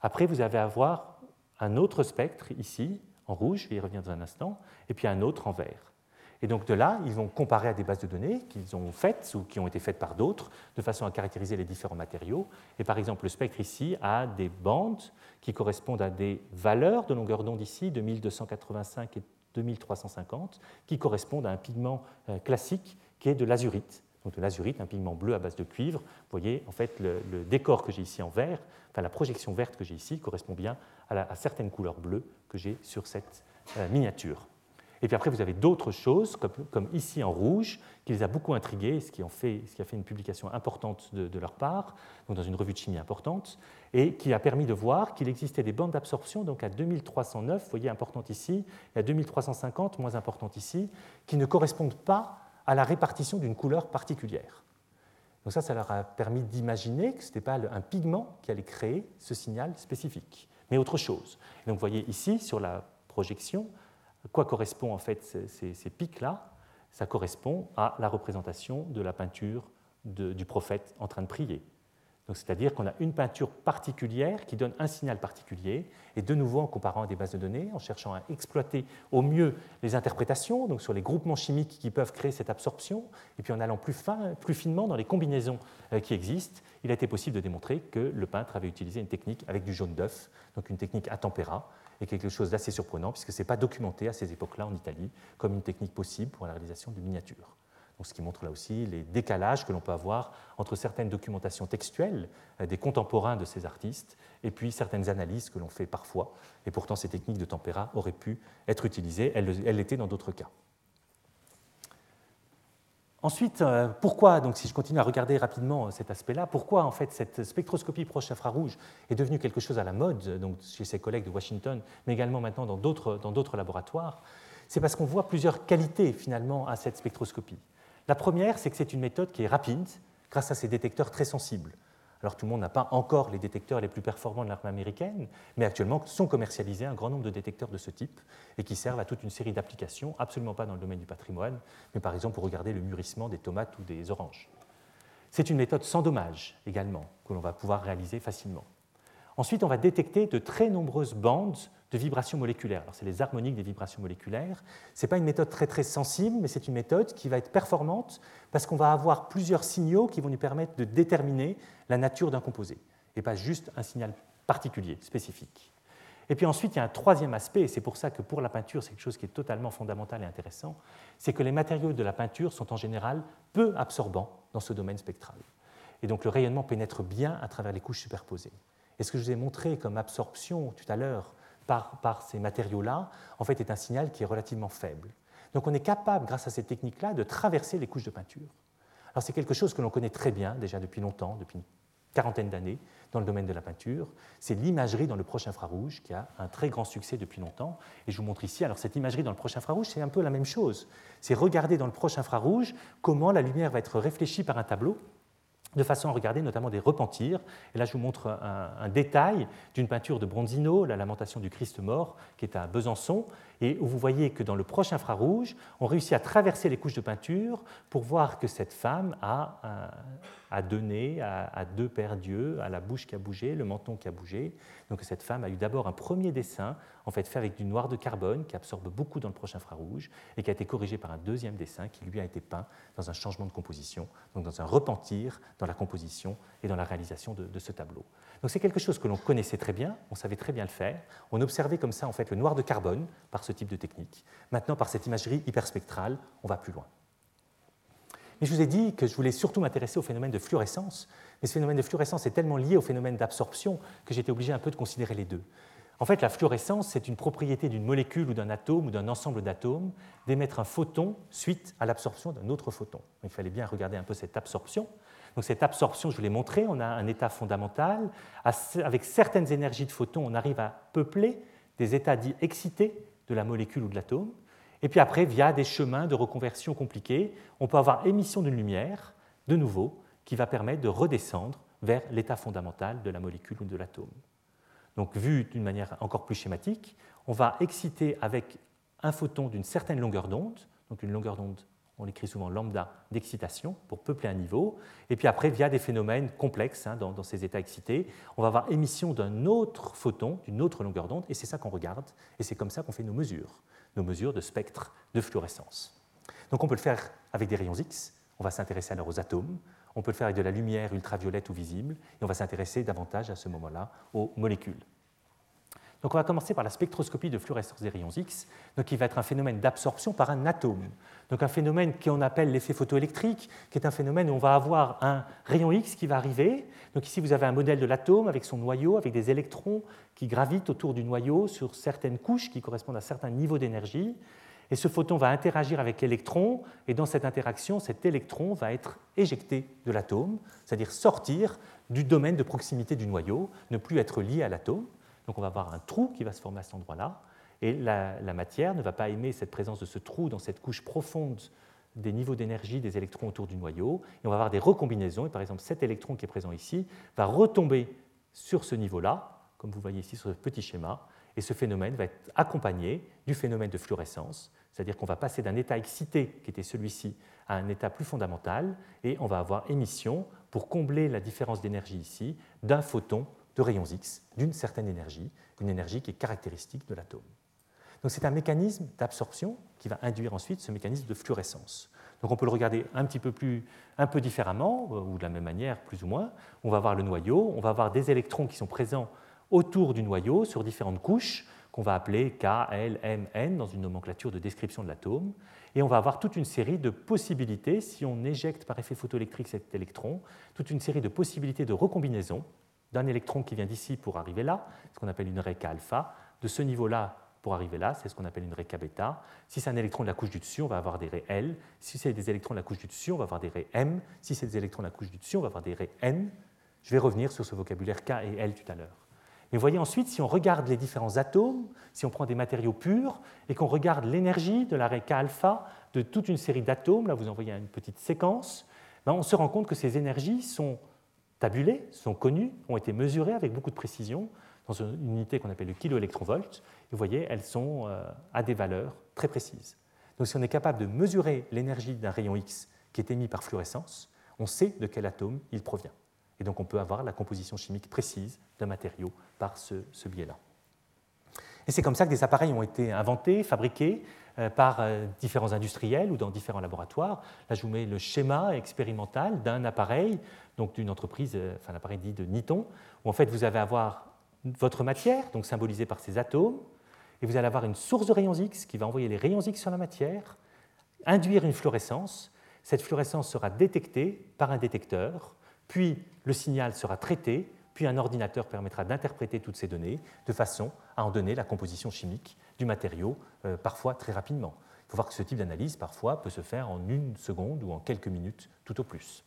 Après, vous allez avoir un autre spectre ici, en rouge, je vais y revenir dans un instant, et puis un autre en vert. Et donc de là, ils vont comparer à des bases de données qu'ils ont faites ou qui ont été faites par d'autres, de façon à caractériser les différents matériaux. Et par exemple, le spectre ici a des bandes qui correspondent à des valeurs de longueur d'onde ici, de 1285 et 2350, qui correspondent à un pigment euh, classique qui est de l'azurite. Donc de l'azurite, un pigment bleu à base de cuivre. Vous voyez, en fait, le, décor que j'ai ici en vert, enfin la projection verte que j'ai ici, correspond bien à, certaines couleurs bleues que j'ai sur cette euh, miniature. Et puis après, vous avez d'autres choses, comme, ici en rouge, qui les a beaucoup intrigués, ce qui, a fait une publication importante de, leur part, donc dans une revue de chimie importante, et qui a permis de voir qu'il existait des bandes d'absorption, donc à 2309, vous voyez, importante ici, et à 2350, moins importante ici, qui ne correspondent pas à la répartition d'une couleur particulière. Donc ça, ça leur a permis d'imaginer que ce n'était pas un pigment qui allait créer ce signal spécifique, mais autre chose. donc vous voyez ici, sur la projection, à quoi correspondent en fait ces, pics-là? Ça correspond à la représentation de la peinture du prophète en train de prier. C'est-à-dire qu'on a une peinture particulière qui donne un signal particulier, et de nouveau en comparant à des bases de données, en cherchant à exploiter au mieux les interprétations, donc sur les groupements chimiques qui peuvent créer cette absorption, et puis en allant plus, fin, plus finement dans les combinaisons euh, qui existent, il a été possible de démontrer que le peintre avait utilisé une technique avec du jaune d'œuf, donc une technique à tempéra, et quelque chose d'assez surprenant, puisque ce n'est pas documenté à ces époques-là en Italie comme une technique possible pour la réalisation de miniatures ce qui montre là aussi les décalages que l'on peut avoir entre certaines documentations textuelles euh, des contemporains de ces artistes et puis certaines analyses que l'on fait parfois. Et pourtant, ces techniques de tempéra auraient pu être utilisées, elles l'étaient dans d'autres cas. Ensuite, euh, pourquoi, si je continue à regarder rapidement euh, cet aspect-là, pourquoi en fait cette spectroscopie proche infrarouge est devenue quelque chose à la mode donc chez ses collègues de Washington, mais également maintenant dans d'autres laboratoires? C'est parce qu'on voit plusieurs qualités finalement à cette spectroscopie. La première, c'est que c'est une méthode qui est rapide grâce à ses détecteurs très sensibles. Alors tout le monde n'a pas encore les détecteurs les plus performants de l'armée américaine, mais actuellement sont commercialisés un grand nombre de détecteurs de ce type et qui servent à toute une série d'applications, absolument pas dans le domaine du patrimoine, mais par exemple pour regarder le mûrissement des tomates ou des oranges. C'est une méthode sans dommage également que l'on va pouvoir réaliser facilement. Ensuite, on va détecter de très nombreuses bandes de vibrations moléculaires. Alors, c'est les harmoniques des vibrations moléculaires. Ce n'est pas une méthode très très sensible, mais c'est une méthode qui va être performante parce qu'on va avoir plusieurs signaux qui vont nous permettre de déterminer la nature d'un composé, et pas juste un signal particulier, spécifique. Et puis ensuite, il y a un troisième aspect, et c'est pour ça que pour la peinture, c'est quelque chose qui est totalement fondamental et intéressant, c'est que les matériaux de la peinture sont en général peu absorbants dans ce domaine spectral. Et donc le rayonnement pénètre bien à travers les couches superposées. Et ce que je vous ai montré comme absorption tout à l'heure par, ces matériaux-là, en fait, est un signal qui est relativement faible. Donc on est capable, grâce à ces techniques-là, de traverser les couches de peinture. Alors c'est quelque chose que l'on connaît très bien déjà depuis longtemps, depuis une quarantaine d'années, dans le domaine de la peinture. C'est l'imagerie dans le proche infrarouge qui a un très grand succès depuis longtemps. Et je vous montre ici, alors cette imagerie dans le proche infrarouge, c'est un peu la même chose. C'est regarder dans le proche infrarouge comment la lumière va être réfléchie par un tableau de façon à regarder notamment des repentirs. Et là, je vous montre un, détail d'une peinture de Bronzino, La Lamentation du Christ mort, qui est à Besançon, et où vous voyez que dans le proche infrarouge, on réussit à traverser les couches de peinture pour voir que cette femme a, a donné à, deux pères dieux, à la bouche qui a bougé, le menton qui a bougé. Donc cette femme a eu d'abord un premier dessin, en fait fait avec du noir de carbone, qui absorbe beaucoup dans le proche infrarouge, et qui a été corrigé par un deuxième dessin qui lui a été peint dans un changement de composition, donc dans un repentir dans la composition et dans la réalisation de, ce tableau. Donc c'est quelque chose que l'on connaissait très bien, on savait très bien le faire. On observait comme ça en fait le noir de carbone par type de technique. Maintenant, par cette imagerie hyperspectrale, on va plus loin. Mais je vous ai dit que je voulais surtout m'intéresser au phénomène de fluorescence. Mais ce phénomène de fluorescence est tellement lié au phénomène d'absorption que j'étais obligé un peu de considérer les deux. En fait, la fluorescence, c'est une propriété d'une molécule ou d'un atome ou d'un ensemble d'atomes d'émettre un photon suite à l'absorption d'un autre photon. Il fallait bien regarder un peu cette absorption. Donc cette absorption, je vous l'ai montré, on a un état fondamental. Avec certaines énergies de photons, on arrive à peupler des états dits excités de la molécule ou de l'atome. Et puis après, via des chemins de reconversion compliqués, on peut avoir émission d'une lumière, de nouveau, qui va permettre de redescendre vers l'état fondamental de la molécule ou de l'atome. Donc, vu d'une manière encore plus schématique, on va exciter avec un photon d'une certaine longueur d'onde, donc une longueur d'onde, on l'écrit souvent lambda d'excitation pour peupler un niveau, et puis après, via des phénomènes complexes hein, dans, ces états excités, on va avoir émission d'un autre photon, d'une autre longueur d'onde, et c'est ça qu'on regarde, et c'est comme ça qu'on fait nos mesures, nos mesures de spectre de fluorescence. Donc on peut le faire avec des rayons X, on va s'intéresser alors aux atomes, on peut le faire avec de la lumière ultraviolette ou visible, et on va s'intéresser davantage à ce moment-là aux molécules. Donc on va commencer par la spectroscopie de fluorescence des rayons X, donc qui va être un phénomène d'absorption par un atome. Donc un phénomène qu'on appelle l'effet photoélectrique, qui est un phénomène où on va avoir un rayon X qui va arriver. Donc ici vous avez un modèle de l'atome avec son noyau, avec des électrons qui gravitent autour du noyau sur certaines couches qui correspondent à certains niveaux d'énergie. Et ce photon va interagir avec l'électron, et dans cette interaction, cet électron va être éjecté de l'atome, c'est-à-dire sortir du domaine de proximité du noyau, ne plus être lié à l'atome. Donc on va avoir un trou qui va se former à cet endroit-là, et la, matière ne va pas aimer cette présence de ce trou dans cette couche profonde des niveaux d'énergie des électrons autour du noyau, et on va avoir des recombinaisons, et par exemple cet électron qui est présent ici va retomber sur ce niveau-là, comme vous voyez ici sur ce petit schéma, et ce phénomène va être accompagné du phénomène de fluorescence, c'est-à-dire qu'on va passer d'un état excité, qui était celui-ci, à un état plus fondamental, et on va avoir émission, pour combler la différence d'énergie ici, d'un photon de rayons X d'une certaine énergie, une énergie qui est caractéristique de l'atome. Donc c'est un mécanisme d'absorption qui va induire ensuite ce mécanisme de fluorescence. Donc on peut le regarder un petit peu plus, un peu différemment, euh, ou de la même manière plus ou moins. On va voir le noyau, on va avoir des électrons qui sont présents autour du noyau sur différentes couches qu'on va appeler K, L, M, N dans une nomenclature de description de l'atome. Et on va avoir toute une série de possibilités, si on éjecte par effet photoélectrique cet électron, toute une série de possibilités de recombinaison d'un électron qui vient d'ici pour arriver là, ce qu'on appelle une K alpha, de ce niveau-là pour arriver là, c'est ce qu'on appelle une K bêta. Si c'est un électron de la couche du dessus, on va avoir des raies L. Si c'est des électrons de la couche du dessus, on va avoir des raies M. Si c'est des électrons de la couche du dessus, on va avoir des raies N. Je vais revenir sur ce vocabulaire K et L tout à l'heure. Mais voyez ensuite, si on regarde les différents atomes, si on prend des matériaux purs et qu'on regarde l'énergie de la K alpha de toute une série d'atomes, là vous en voyez une petite séquence, ben on se rend compte que ces énergies sont tabulées, sont connues, ont été mesurées avec beaucoup de précision dans une unité qu'on appelle le kiloélectronvolt. Et vous voyez, elles sont euh, à des valeurs très précises. Donc si on est capable de mesurer l'énergie d'un rayon X qui est émis par fluorescence, on sait de quel atome il provient. Et donc on peut avoir la composition chimique précise d'un matériau par ce, biais-là. Et c'est comme ça que des appareils ont été inventés, fabriqués par euh, différents industriels ou dans différents laboratoires. Là, je vous mets le schéma expérimental d'un appareil, donc d'une entreprise, euh, enfin l'appareil dit de Niton, où en fait vous allez avoir votre matière, donc symbolisée par ces atomes, et vous allez avoir une source de rayons X qui va envoyer les rayons X sur la matière, induire une fluorescence. Cette fluorescence sera détectée par un détecteur puis le signal sera traité, puis un ordinateur permettra d'interpréter toutes ces données de façon à en donner la composition chimique du matériau, euh, parfois très rapidement. Il faut voir que ce type d'analyse, parfois, peut se faire en une seconde ou en quelques minutes, tout au plus.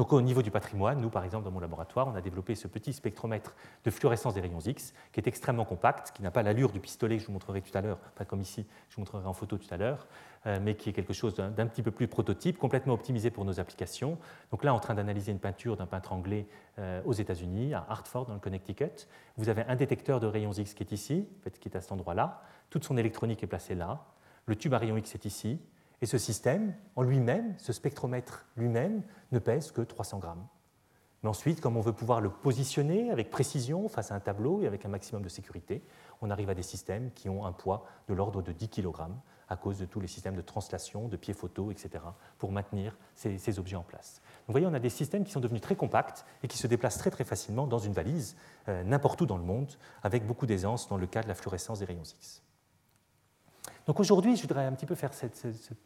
Donc au niveau du patrimoine, nous par exemple dans mon laboratoire, on a développé ce petit spectromètre de fluorescence des rayons X qui est extrêmement compact, qui n'a pas l'allure du pistolet que je vous montrerai tout à l'heure, pas comme ici, je vous montrerai en photo tout à l'heure, euh, mais qui est quelque chose d'un petit peu plus prototype, complètement optimisé pour nos applications. Donc là, en train d'analyser une peinture d'un peintre anglais euh, aux États-Unis, à Hartford dans le Connecticut, vous avez un détecteur de rayons X qui est ici, qui est à cet endroit-là, toute son électronique est placée là, le tube à rayons X est ici, et ce système, en lui-même, ce spectromètre lui-même, ne pèse que 300 grammes. Mais ensuite, comme on veut pouvoir le positionner avec précision face à un tableau et avec un maximum de sécurité, on arrive à des systèmes qui ont un poids de l'ordre de 10 kg à cause de tous les systèmes de translation, de pieds photo, etc., pour maintenir ces, objets en place. vous voyez, on a des systèmes qui sont devenus très compacts et qui se déplacent très très facilement dans une valise, euh, n'importe où dans le monde, avec beaucoup d'aisance dans le cas de la fluorescence des rayons X. Donc aujourd'hui, je voudrais un petit peu faire ce,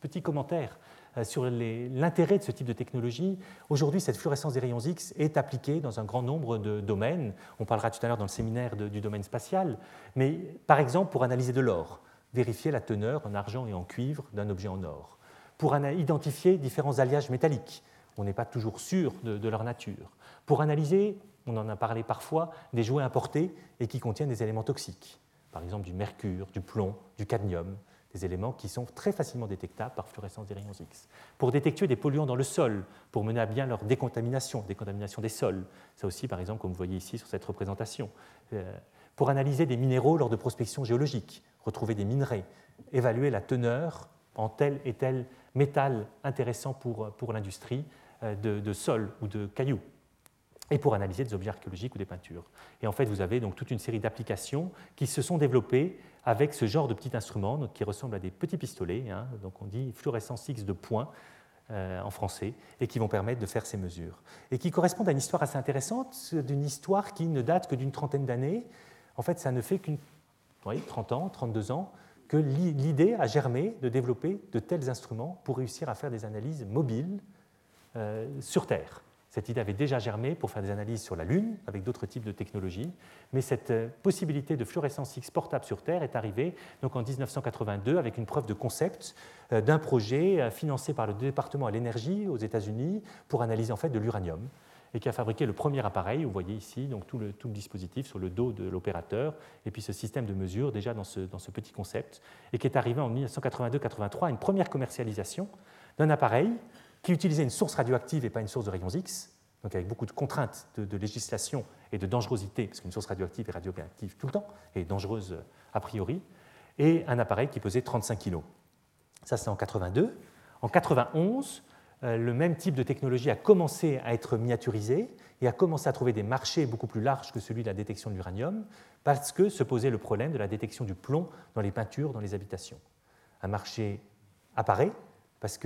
petit commentaire euh, sur l'intérêt de ce type de technologie. Aujourd'hui, cette fluorescence des rayons X est appliquée dans un grand nombre de domaines. On parlera tout à l'heure dans le séminaire du domaine spatial, mais par exemple pour analyser de l'or vérifier la teneur en argent et en cuivre d'un objet en or, pour identifier différents alliages métalliques. On n'est pas toujours sûr de, leur nature. Pour analyser, on en a parlé parfois, des jouets importés et qui contiennent des éléments toxiques, par exemple du mercure, du plomb, du cadmium, des éléments qui sont très facilement détectables par fluorescence des rayons X. Pour détecter des polluants dans le sol, pour mener à bien leur décontamination, décontamination des sols, ça aussi par exemple comme vous voyez ici sur cette représentation. Euh, pour analyser des minéraux lors de prospection géologique, retrouver des minerais, évaluer la teneur en tel et tel métal intéressant pour, pour l'industrie euh, de, de, sol ou de cailloux, et pour analyser des objets archéologiques ou des peintures. Et en fait, vous avez donc toute une série d'applications qui se sont développées avec ce genre de petit instrument donc, qui ressemble à des petits pistolets, hein, donc on dit fluorescence X de points euh, en français, et qui vont permettre de faire ces mesures. Et qui correspondent à une histoire assez intéressante, d'une histoire qui ne date que d'une trentaine d'années. En fait, ça ne fait qu'une oui, 30 ans, 32 ans, que l'idée a germé de développer de tels instruments pour réussir à faire des analyses mobiles euh, sur Terre. Cette idée avait déjà germé pour faire des analyses sur la Lune avec d'autres types de technologies, mais cette euh, possibilité de fluorescence X portable sur Terre est arrivée donc en 1982 avec une preuve de concept euh, d'un projet financé par le département à l'énergie aux États-Unis pour analyser en fait de l'uranium et qui a fabriqué le premier appareil. Vous voyez ici donc tout, le, tout le dispositif sur le dos de l'opérateur, et puis ce système de mesure déjà dans ce, dans ce petit concept, et qui est arrivé en 1982-83 à une première commercialisation d'un appareil qui utilisait une source radioactive et pas une source de rayons X, donc avec beaucoup de contraintes de, législation et de dangerosité, parce qu'une source radioactive est radioactive tout le temps et dangereuse a priori, et un appareil qui pesait 35 kg. Ça, c'est en 82. En 91, euh, le même type de technologie a commencé à être miniaturisé et a commencé à trouver des marchés beaucoup plus larges que celui de la détection de l'uranium, parce que se posait le problème de la détection du plomb dans les peintures, dans les habitations. Un marché apparaît parce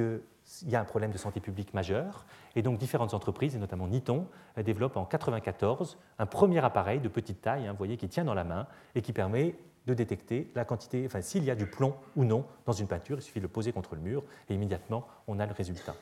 qu'il y a un problème de santé publique majeur, et donc différentes entreprises, et notamment Niton, développent en 1994 un premier appareil de petite taille, hein, vous voyez, qui tient dans la main et qui permet de détecter la quantité, enfin s'il y a du plomb ou non dans une peinture, il suffit de le poser contre le mur et immédiatement on a le résultat.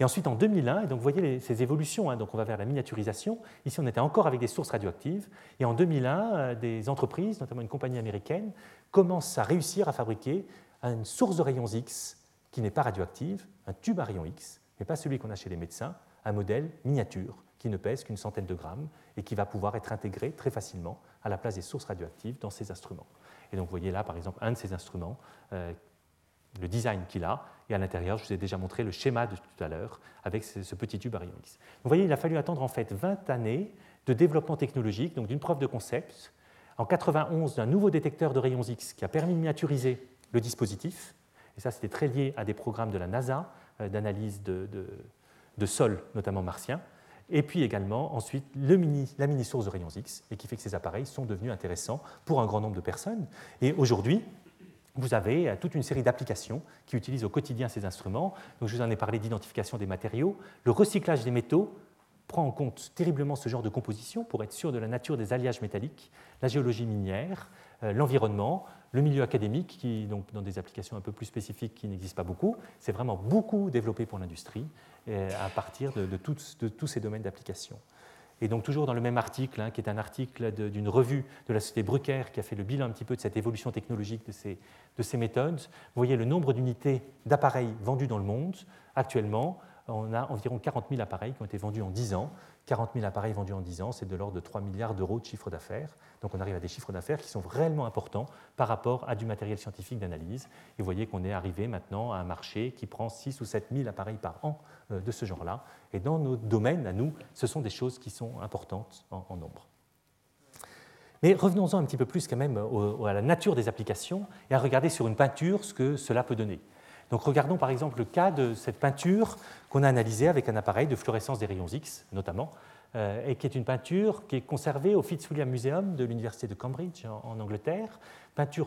Et ensuite, en 2001, et donc vous voyez ces évolutions, hein, donc on va vers la miniaturisation. Ici, on était encore avec des sources radioactives. Et en 2001, euh, des entreprises, notamment une compagnie américaine, commencent à réussir à fabriquer une source de rayons X qui n'est pas radioactive, un tube à rayons X, mais pas celui qu'on a chez les médecins, un modèle miniature qui ne pèse qu'une centaine de grammes et qui va pouvoir être intégré très facilement à la place des sources radioactives dans ces instruments. Et donc vous voyez là, par exemple, un de ces instruments euh, le design qu'il a. Et à l'intérieur, je vous ai déjà montré le schéma de tout à l'heure avec ce, petit tube à rayons X. Vous voyez, il a fallu attendre en fait 20 années de développement technologique, donc d'une preuve de concept, en 91 d'un nouveau détecteur de rayons X qui a permis de miniaturiser le dispositif. Et ça, c'était très lié à des programmes de la NASA euh, d'analyse de, sol, notamment martien. Et puis également, ensuite, la mini-source de rayons X, et qui fait que ces appareils sont devenus intéressants pour un grand nombre de personnes. Et aujourd'hui, vous avez euh, toute une série d'applications qui utilisent au quotidien ces instruments. Donc, je vous en ai parlé d'identification des matériaux. Le recyclage des métaux prend en compte terriblement ce genre de composition pour être sûr de la nature des alliages métalliques, la géologie minière, euh, l'environnement, le milieu académique, qui, donc, dans des applications un peu plus spécifiques qui n'existent pas beaucoup. C'est vraiment beaucoup développé pour l'industrie euh, à partir de, tous ces domaines d'application. Et donc toujours dans le même article, hein, qui est un article d'une revue de la société Brucker qui a fait le bilan un petit peu de cette évolution technologique de ces, de ces méthodes, vous voyez le nombre d'unités d'appareils vendus dans le monde. Actuellement, on a environ 40 000 appareils qui ont été vendus en 10 ans. 40 000 appareils vendus en 10 ans, c'est de l'ordre de 3 milliards d'euros de chiffre d'affaires. Donc on arrive à des chiffres d'affaires qui sont réellement importants par rapport à du matériel scientifique d'analyse. Et vous voyez qu'on est arrivé maintenant à un marché qui prend 6 ou 7 000 appareils par an euh, de ce genre-là. Et dans nos domaines, à nous, ce sont des choses qui sont importantes en, nombre. Mais revenons-en un petit peu plus quand même à la nature des applications et à regarder sur une peinture ce que cela peut donner. Donc regardons par exemple le cas de cette peinture qu'on a analysée avec un appareil de fluorescence des rayons X notamment, euh, et qui est une peinture qui est conservée au Fitzwilliam Museum de l'Université de Cambridge en, Angleterre, peinture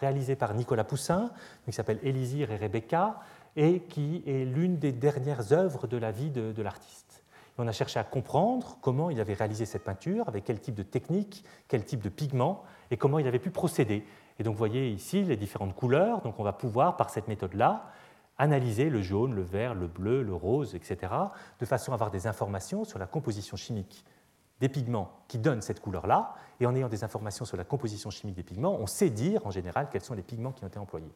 réalisée par Nicolas Poussin, qui s'appelle Élysire et Rebecca, et qui est l'une des dernières œuvres de la vie de, l'artiste. On a cherché à comprendre comment il avait réalisé cette peinture, avec quel type de technique, quel type de pigment, et comment il avait pu procéder. Et donc vous voyez ici les différentes couleurs, donc on va pouvoir, par cette méthode-là, analyser le jaune, le vert, le bleu, le rose, etc., de façon à avoir des informations sur la composition chimique des pigments qui donnent cette couleur-là, et en ayant des informations sur la composition chimique des pigments, on sait dire en général quels sont les pigments qui ont été employés.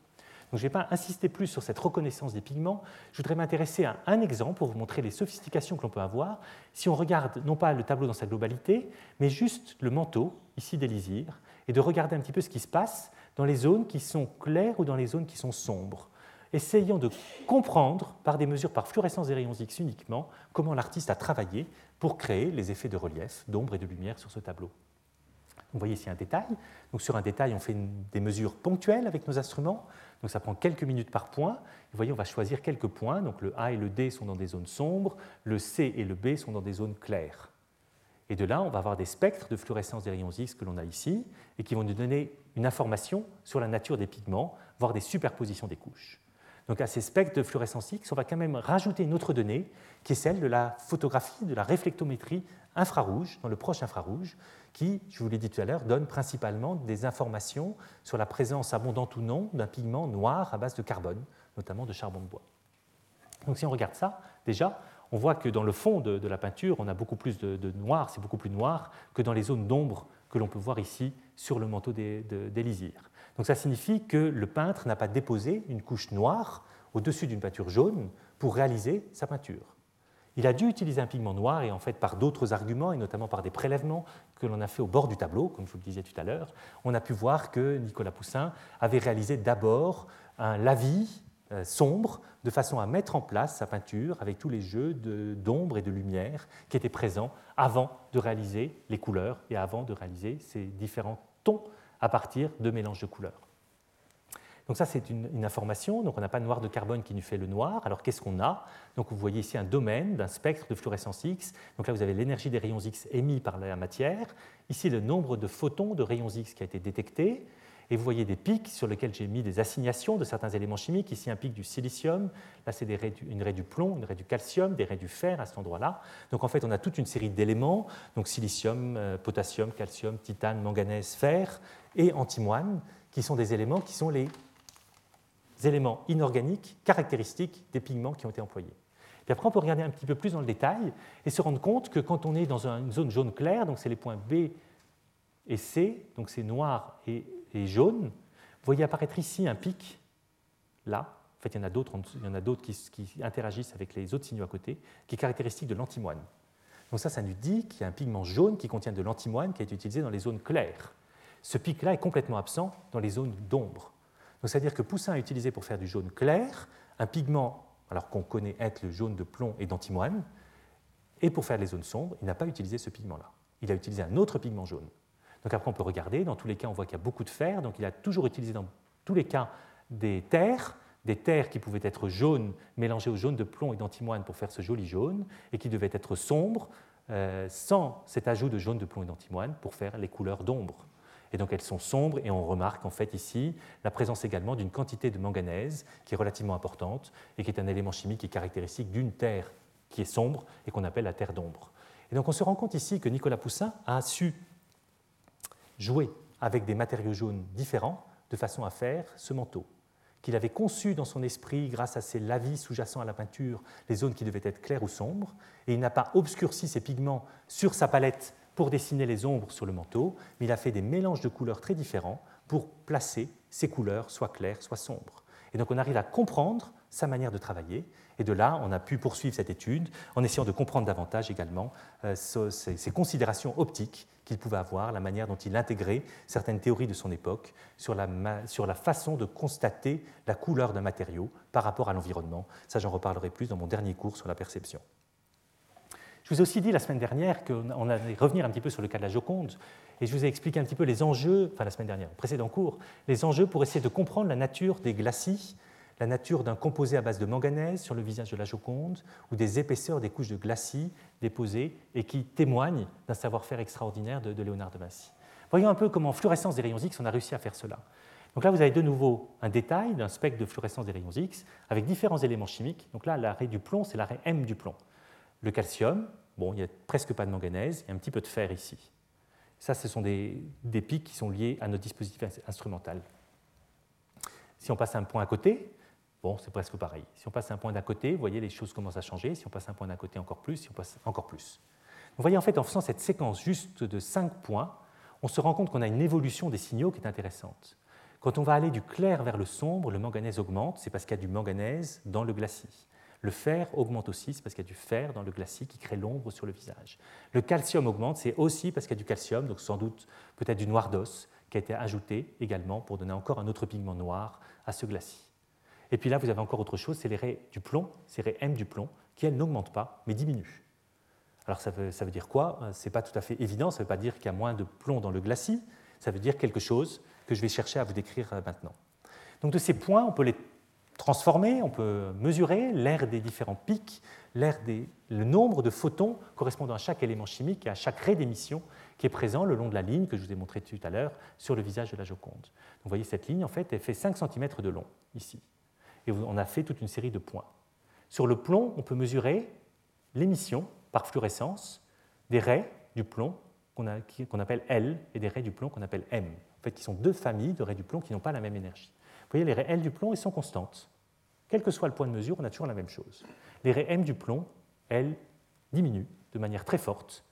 Donc je ne vais pas insister plus sur cette reconnaissance des pigments, je voudrais m'intéresser à un exemple pour vous montrer les sophistications que l'on peut avoir si on regarde non pas le tableau dans sa globalité, mais juste le manteau, ici d'Élysire, et de regarder un petit peu ce qui se passe dans les zones qui sont claires ou dans les zones qui sont sombres. Essayons de comprendre, par des mesures par fluorescence des rayons X uniquement, comment l'artiste a travaillé pour créer les effets de relief, d'ombre et de lumière sur ce tableau. Vous voyez ici un détail. Donc sur un détail, on fait des mesures ponctuelles avec nos instruments. Donc ça prend quelques minutes par point. Vous voyez, on va choisir quelques points. Donc le A et le D sont dans des zones sombres, le C et le B sont dans des zones claires. Et de là, on va avoir des spectres de fluorescence des rayons X que l'on a ici et qui vont nous donner une information sur la nature des pigments, voire des superpositions des couches. Donc à ces spectres de fluorescence X, on va quand même rajouter une autre donnée qui est celle de la photographie, de la réflectométrie infrarouge, dans le proche infrarouge, qui, je vous l'ai dit tout à l'heure, donne principalement des informations sur la présence abondante ou non d'un pigment noir à base de carbone, notamment de charbon de bois. Donc si on regarde ça, déjà, on voit que dans le fond de, la peinture, on a beaucoup plus de, noir, c'est beaucoup plus noir que dans les zones d'ombre que l'on peut voir ici sur le manteau d'Élysire. Donc ça signifie que le peintre n'a pas déposé une couche noire au-dessus d'une peinture jaune pour réaliser sa peinture. Il a dû utiliser un pigment noir et en fait par d'autres arguments et notamment par des prélèvements que l'on a fait au bord du tableau, comme je vous le disais tout à l'heure, on a pu voir que Nicolas Poussin avait réalisé d'abord un lavis sombre de façon à mettre en place sa peinture avec tous les jeux d'ombre et de lumière qui étaient présents avant de réaliser les couleurs et avant de réaliser ces différents tons à partir de mélanges de couleurs. Donc ça, c'est une, information. Donc on n'a pas de noir de carbone qui nous fait le noir. Alors qu'est-ce qu'on a? Donc vous voyez ici un domaine d'un spectre de fluorescence X. Donc là, vous avez l'énergie des rayons X émis par la matière. Ici, le nombre de photons de rayons X qui a été détecté. Et vous voyez des pics sur lesquels j'ai mis des assignations de certains éléments chimiques. Ici, un pic du silicium. Là, c'est une raie du plomb, une raie du calcium, des raies du fer à cet endroit-là. Donc, en fait, on a toute une série d'éléments. Donc, silicium, euh, potassium, calcium, titane, manganèse, fer et antimoine, qui sont des éléments qui sont les éléments inorganiques caractéristiques des pigments qui ont été employés. Puis après, on peut regarder un petit peu plus dans le détail et se rendre compte que quand on est dans une zone jaune claire, donc c'est les points B et C, donc c'est noir et et jaune. Vous voyez apparaître ici un pic, là. En fait, il y en a d'autres, il y en a d'autres qui, interagissent avec les autres signaux à côté, qui est caractéristique de l'antimoine. Donc ça, ça nous dit qu'il y a un pigment jaune qui contient de l'antimoine qui a été utilisé dans les zones claires. Ce pic-là est complètement absent dans les zones d'ombre. Donc c'est-à-dire que Poussin a utilisé pour faire du jaune clair un pigment, alors qu'on connaît être le jaune de plomb et d'antimoine, et pour faire les zones sombres, il n'a pas utilisé ce pigment-là. Il a utilisé un autre pigment jaune. Donc après, on peut regarder. Dans tous les cas, on voit qu'il y a beaucoup de fer. Donc il a toujours utilisé dans tous les cas des terres, des terres qui pouvaient être jaunes, mélangées au jaune de plomb et d'antimoine pour faire ce joli jaune, et qui devaient être sombres, euh, sans cet ajout de jaune de plomb et d'antimoine pour faire les couleurs d'ombre. Et donc elles sont sombres et on remarque en fait ici la présence également d'une quantité de manganèse qui est relativement importante et qui est un élément chimique qui est caractéristique d'une terre qui est sombre et qu'on appelle la terre d'ombre. Et donc on se rend compte ici que Nicolas Poussin a su jouer avec des matériaux jaunes différents de façon à faire ce manteau, qu'il avait conçu dans son esprit grâce à ses lavis sous-jacents à la peinture, les zones qui devaient être claires ou sombres, et il n'a pas obscurci ses pigments sur sa palette pour dessiner les ombres sur le manteau, mais il a fait des mélanges de couleurs très différents pour placer ces couleurs soit claires, soit sombres. Et donc on arrive à comprendre sa manière de travailler, et de là, on a pu poursuivre cette étude en essayant de comprendre davantage également euh, ces, considérations optiques qu'il pouvait avoir, la manière dont il intégrait certaines théories de son époque sur la, sur la façon de constater la couleur d'un matériau par rapport à l'environnement. Ça, j'en reparlerai plus dans mon dernier cours sur la perception. Je vous ai aussi dit la semaine dernière qu'on allait revenir un petit peu sur le cas de la Joconde, et je vous ai expliqué un petit peu les enjeux, enfin la semaine dernière, précédent cours, les enjeux pour essayer de comprendre la nature des glacis la nature d'un composé à base de manganèse sur le visage de la Joconde ou des épaisseurs des couches de glacis déposées et qui témoignent d'un savoir-faire extraordinaire de, Léonard de Vinci. Voyons un peu comment en fluorescence des rayons X on a réussi à faire cela. Donc là, vous avez de nouveau un détail d'un spectre de fluorescence des rayons X avec différents éléments chimiques. Donc là, l'arrêt du plomb, c'est l'arrêt M du plomb. Le calcium, bon, il n'y a presque pas de manganèse, il y a un petit peu de fer ici. Ça, ce sont des, des pics qui sont liés à notre dispositif instrumental. Si on passe un point à côté, bon, c'est presque pareil. Si on passe un point d'à côté, vous voyez, les choses commencent à changer. Si on passe un point d'à côté, encore plus. Si on passe encore plus. Vous voyez, en fait, en faisant cette séquence juste de 5 points, on se rend compte qu'on a une évolution des signaux qui est intéressante. Quand on va aller du clair vers le sombre, le manganèse augmente, c'est parce qu'il y a du manganèse dans le glacis. Le fer augmente aussi, c'est parce qu'il y a du fer dans le glacis qui crée l'ombre sur le visage. Le calcium augmente, c'est aussi parce qu'il y a du calcium, donc sans doute peut-être du noir d'os, qui a été ajouté également pour donner encore un autre pigment noir à ce glacis. Et puis là, vous avez encore autre chose, c'est les raies du plomb, ces raies M du plomb, qui elles n'augmentent pas, mais diminuent. Alors ça veut, dire quoi? Ce n'est pas tout à fait évident, ça ne veut pas dire qu'il y a moins de plomb dans le glacis, ça veut dire quelque chose que je vais chercher à vous décrire euh, maintenant. Donc de ces points, on peut les transformer, on peut mesurer l'air des différents pics, des, le nombre de photons correspondant à chaque élément chimique et à chaque raie d'émission qui est présent le long de la ligne que je vous ai montré tout à l'heure sur le visage de la Joconde. Vous voyez cette ligne, en fait, elle fait 5 cm de long ici. Et on a fait toute une série de points. Sur le plomb, on peut mesurer l'émission par fluorescence des raies du plomb qu'on appelle L et des raies du plomb qu'on appelle M. En fait, qui sont deux familles de raies du plomb qui n'ont pas la même énergie. Vous voyez, les raies L du plomb, elles sont constantes. Quel que soit le point de mesure, on a toujours la même chose. Les raies M du plomb, elles, diminuent de manière très forte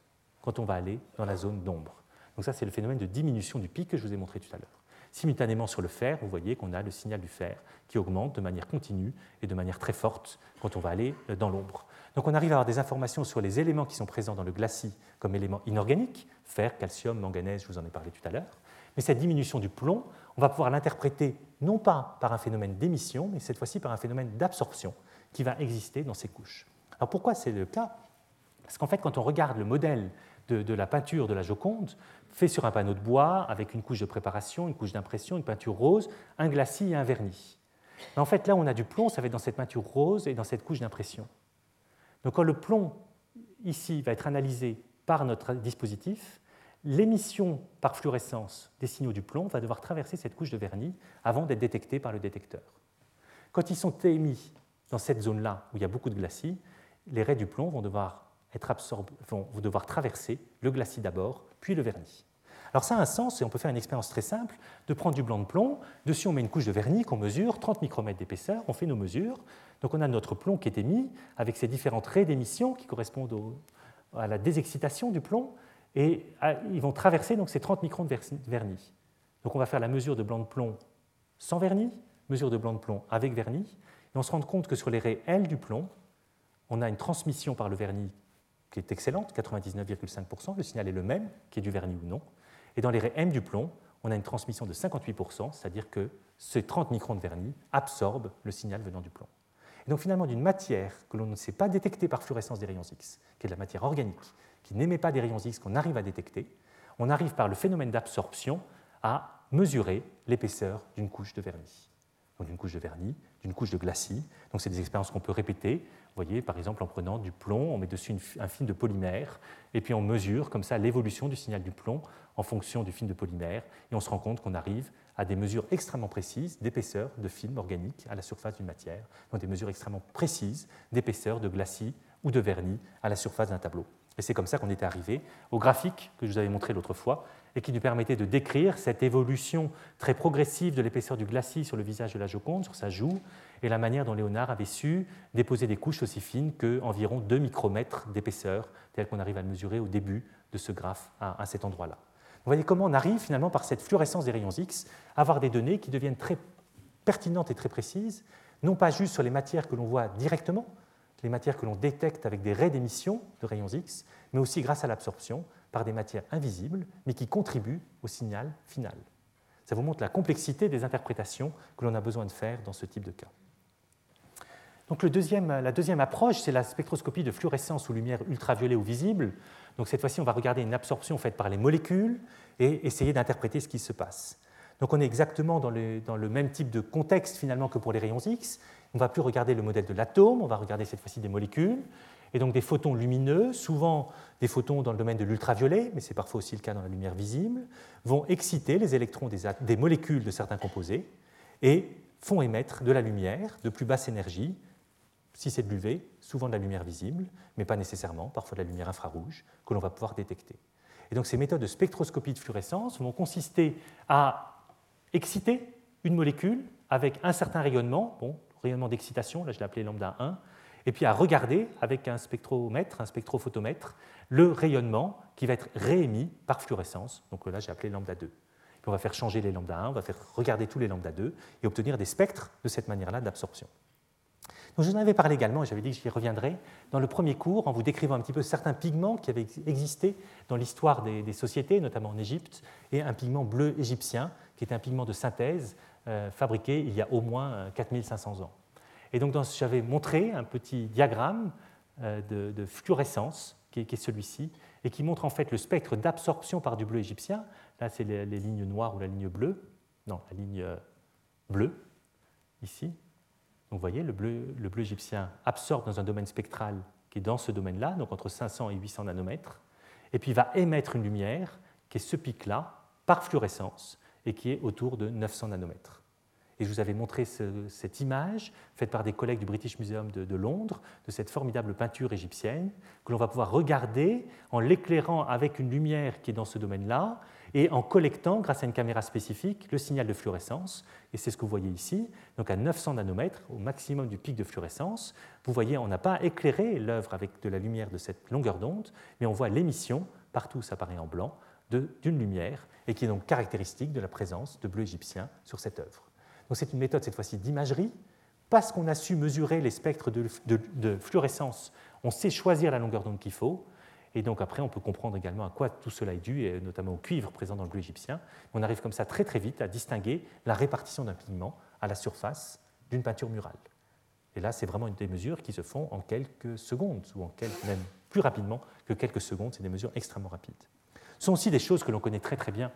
quand on va aller dans la zone d'ombre. Donc ça, c'est le phénomène de diminution du pic que je vous ai montré tout à l'heure. Simultanément sur le fer, vous voyez qu'on a le signal du fer qui augmente de manière continue et de manière très forte quand on va aller euh, dans l'ombre. Donc on arrive à avoir des informations sur les éléments qui sont présents dans le glacis comme éléments inorganiques, fer, calcium, manganèse, je vous en ai parlé tout à l'heure. Mais cette diminution du plomb, on va pouvoir l'interpréter non pas par un phénomène d'émission, mais cette fois-ci par un phénomène d'absorption qui va exister dans ces couches. Alors pourquoi c'est le cas? Parce qu'en fait, quand on regarde le modèle de, la peinture de la Joconde, fait sur un panneau de bois avec une couche de préparation, une couche d'impression, une peinture rose, un glacis et un vernis. En fait, là, on a du plomb, ça va être dans cette peinture rose et dans cette couche d'impression. Donc, quand le plomb, ici, va être analysé par notre dispositif, l'émission par fluorescence des signaux du plomb va devoir traverser cette couche de vernis avant d'être détectée par le détecteur. Quand ils sont émis dans cette zone-là où il y a beaucoup de glacis, les raies du plomb vont devoir être vont devoir traverser le glacis d'abord, puis le vernis. Alors ça a un sens, et on peut faire une expérience très simple, de prendre du blanc de plomb, dessus on met une couche de vernis qu'on mesure, 30 micromètres d'épaisseur, on fait nos mesures, donc on a notre plomb qui est émis avec ces différentes raies d'émission qui correspondent à la désexcitation du plomb, et ils vont traverser donc ces 30 microns de vernis. Donc on va faire la mesure de blanc de plomb sans vernis, mesure de blanc de plomb avec vernis, et on se rend compte que sur les raies L du plomb, on a une transmission par le vernis qui est excellente, 99,5%, le signal est le même, qui est du vernis ou non. Et dans les raies M du plomb, on a une transmission de 58%, c'est-à-dire que ces 30 microns de vernis absorbent le signal venant du plomb. Et donc finalement, d'une matière que l'on ne sait pas détecter par fluorescence des rayons X, qui est de la matière organique, qui n'émet pas des rayons X qu'on arrive à détecter, on arrive par le phénomène d'absorption à mesurer l'épaisseur d'une couche de vernis. Donc d'une couche de vernis, d'une couche de glacis. Donc c'est des expériences qu'on peut répéter. Vous voyez, par exemple, en prenant du plomb, on met dessus un film de polymère, et puis on mesure comme ça l'évolution du signal du plomb en fonction du film de polymère, et on se rend compte qu'on arrive à des mesures extrêmement précises d'épaisseur de film organique à la surface d'une matière, donc des mesures extrêmement précises d'épaisseur de glacis ou de vernis à la surface d'un tableau. Et c'est comme ça qu'on était arrivé au graphique que je vous avais montré l'autre fois et qui nous permettait de décrire cette évolution très progressive de l'épaisseur du glacis sur le visage de la Joconde, sur sa joue, et la manière dont Léonard avait su déposer des couches aussi fines qu'environ 2 micromètres d'épaisseur, tel qu'on arrive à le mesurer au début de ce graphe à, cet endroit-là. Vous voyez comment on arrive finalement par cette fluorescence des rayons X à avoir des données qui deviennent très pertinentes et très précises, non pas juste sur les matières que l'on voit directement, les matières que l'on détecte avec des raies d'émission de rayons X, mais aussi grâce à l'absorption par des matières invisibles, mais qui contribuent au signal final. Ça vous montre la complexité des interprétations que l'on a besoin de faire dans ce type de cas. Donc la deuxième approche, c'est la spectroscopie de fluorescence ou lumière ultraviolet ou visible. Donc cette fois-ci, on va regarder une absorption faite par les molécules et essayer d'interpréter ce qui se passe. Donc on est exactement dans le, dans le, même type de contexte finalement que pour les rayons X. On ne va plus regarder le modèle de l'atome, on va regarder cette fois-ci des molécules, et donc des photons lumineux, souvent des photons dans le domaine de l'ultraviolet, mais c'est parfois aussi le cas dans la lumière visible, vont exciter les électrons des, molécules de certains composés et font émettre de la lumière de plus basse énergie, si c'est de l'UV, souvent de la lumière visible, mais pas nécessairement, parfois de la lumière infrarouge, que l'on va pouvoir détecter. Et donc ces méthodes de spectroscopie de fluorescence vont consister à exciter une molécule avec un certain rayonnement, rayonnement d'excitation, là je l'ai appelé lambda 1, et puis à regarder avec un spectromètre, un spectrophotomètre, le rayonnement qui va être réémis par fluorescence. Donc là j'ai appelé lambda 2. Puis on va faire changer les lambda 1, on va faire regarder tous les lambda 2 et obtenir des spectres de cette manière-là d'absorption je vous en avais parlé également, et j'avais dit que j'y reviendrai, dans le premier cours, en vous décrivant un petit peu certains pigments qui avaient existé dans l'histoire des, sociétés, notamment en Égypte, et un pigment bleu égyptien, qui est un pigment de synthèse euh, fabriqué il y a au moins 4500 euh, ans. Et donc j'avais montré un petit diagramme euh, de, fluorescence, qui est, celui-ci, et qui montre en fait le spectre d'absorption par du bleu égyptien. Là, c'est les, les lignes noires ou la ligne bleue. Non, la ligne bleue, ici, donc vous voyez, le bleu, le bleu égyptien absorbe dans un domaine spectral qui est dans ce domaine-là, donc entre 500 et 800 nanomètres, et puis va émettre une lumière qui est ce pic-là par fluorescence et qui est autour de 900 nanomètres. Et je vous avais montré cette image faite par des collègues du British Museum de, Londres de cette formidable peinture égyptienne que l'on va pouvoir regarder en l'éclairant avec une lumière qui est dans ce domaine-là et en collectant, grâce à une caméra spécifique, le signal de fluorescence. Et c'est ce que vous voyez ici. Donc à 900 nanomètres, au maximum du pic de fluorescence, vous voyez, on n'a pas éclairé l'œuvre avec de la lumière de cette longueur d'onde, mais on voit l'émission, partout ça apparaît en blanc, d'une lumière, et qui est donc caractéristique de la présence de bleu égyptien sur cette œuvre. Donc c'est une méthode cette fois-ci d'imagerie. Parce qu'on a su mesurer les spectres de, fluorescence, on sait choisir la longueur d'onde qu'il faut. Et donc après, on peut comprendre également à quoi tout cela est dû, et notamment au cuivre présent dans le bleu égyptien. On arrive comme ça très très vite à distinguer la répartition d'un pigment à la surface d'une peinture murale. Et là, c'est vraiment des mesures qui se font en quelques secondes, ou en même plus rapidement que quelques secondes. C'est des mesures extrêmement rapides. Ce sont aussi des choses que l'on connaît très très bien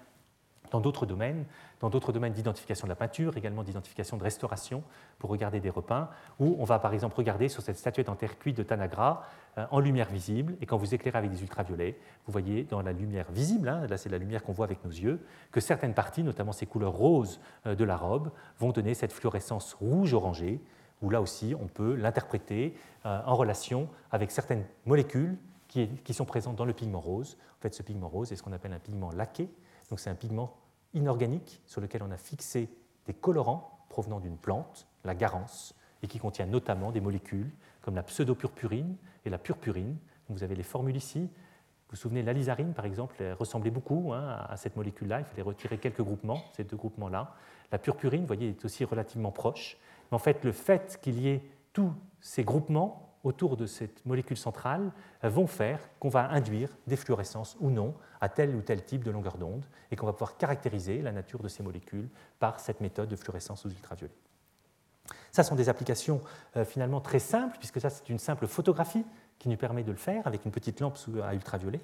dans d'autres domaines, dans d'autres domaines d'identification de la peinture, également d'identification de restauration, pour regarder des repeints, où on va par exemple regarder sur cette statuette en terre cuite de Tanagra euh, en lumière visible, et quand vous éclairez avec des ultraviolets, vous voyez dans la lumière visible, hein, là c'est la lumière qu'on voit avec nos yeux, que certaines parties, notamment ces couleurs roses euh, de la robe, vont donner cette fluorescence rouge-orangée, où là aussi on peut l'interpréter euh, en relation avec certaines molécules qui, qui sont présentes dans le pigment rose. En fait, ce pigment rose est ce qu'on appelle un pigment laqué, donc c'est un pigment inorganique sur lequel on a fixé des colorants provenant d'une plante, la garance, et qui contient notamment des molécules comme la pseudopurpurine et la purpurine. vous avez les formules ici. Vous vous souvenez, l'alizarine, par exemple, ressemblait beaucoup hein, à cette molécule-là. Il fallait retirer quelques groupements, ces deux groupements-là. La purpurine, vous voyez, est aussi relativement proche. Mais en fait, le fait qu'il y ait tous ces groupements autour de cette molécule centrale vont faire qu'on va induire des fluorescences ou non à tel ou tel type de longueur d'onde et qu'on va pouvoir caractériser la nature de ces molécules par cette méthode de fluorescence aux ultraviolets. Ça sont des applications euh, finalement très simples, puisque ça c'est une simple photographie qui nous permet de le faire avec une petite lampe à ultraviolet.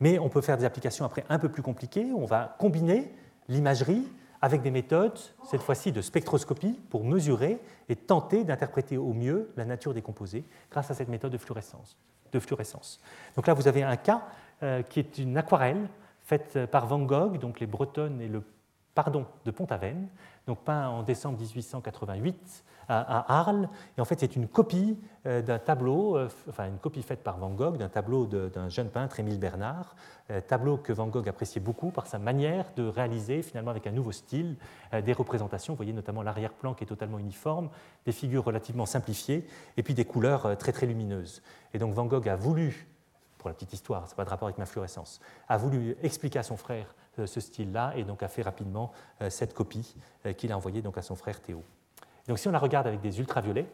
Mais on peut faire des applications après un peu plus compliquées, où on va combiner l'imagerie avec des méthodes, cette fois-ci de spectroscopie, pour mesurer et tenter d'interpréter au mieux la nature des composés grâce à cette méthode de fluorescence. De fluorescence. Donc là, vous avez un cas euh, qui est une aquarelle faite par Van Gogh, donc les Bretonnes et le Pardon de Pont-Aven, donc peint en décembre 1888 à, Arles. Et en fait, c'est une copie euh, d'un tableau, euh, enfin une copie faite par Van Gogh, d'un tableau d'un jeune peintre, Émile Bernard, euh, tableau que Van Gogh appréciait beaucoup par sa manière de réaliser, finalement avec un nouveau style, des représentations. Vous voyez notamment l'arrière-plan qui est totalement uniforme, des figures relativement simplifiées, et puis des couleurs très très lumineuses. Et donc Van Gogh a voulu pour la petite histoire, ça n'a pas de rapport avec ma fluorescence, a voulu expliquer à son frère ce style-là et donc a fait rapidement cette copie qu'il a envoyée donc à son frère Théo. Donc si on la regarde avec des ultraviolets,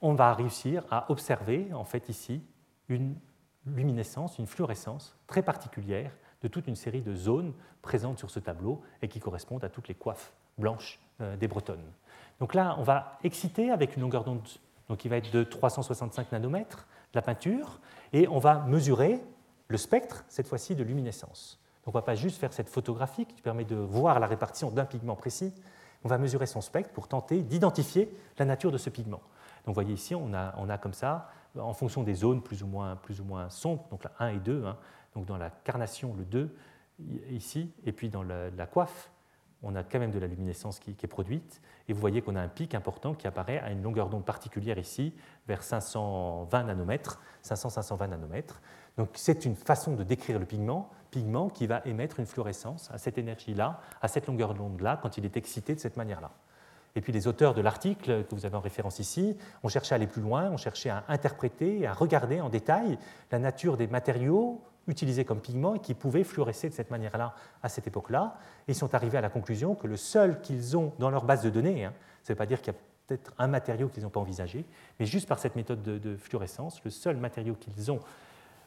on va réussir à observer en fait ici une luminescence, une fluorescence très particulière de toute une série de zones présentes sur ce tableau et qui correspondent à toutes les coiffes blanches euh, des Bretonnes. Donc là, on va exciter avec une longueur d'onde qui va être de 365 nanomètres la peinture et on va mesurer le spectre, cette fois-ci de luminescence. On ne va pas juste faire cette photographie qui permet de voir la répartition d'un pigment précis, on va mesurer son spectre pour tenter d'identifier la nature de ce pigment. Donc vous voyez ici, on a, comme ça, en fonction des zones plus ou moins, plus ou moins sombres, donc la 1 et 2, hein, donc dans la carnation, le 2, ici, et puis dans la, coiffe, on a quand même de la luminescence qui, est produite, et vous voyez qu'on a un pic important qui apparaît à une longueur d'onde particulière ici, vers 520 nanomètres, 500-520 nanomètres. Donc c'est une façon de décrire le pigment, pigment qui va émettre une fluorescence à cette énergie-là, à cette longueur d'onde-là, quand il est excité de cette manière-là. Et puis les auteurs de l'article que vous avez en référence ici ont cherché à aller plus loin, ont cherché à interpréter à regarder en détail la nature des matériaux utilisés comme pigments et qui pouvaient fluorescer de cette manière-là à cette époque-là. Et ils sont arrivés à la conclusion que le seul qu'ils ont dans leur base de données, hein, ça ne veut pas dire qu'il y a peut-être un matériau qu'ils n'ont pas envisagé, mais juste par cette méthode de, fluorescence, le seul matériau qu'ils ont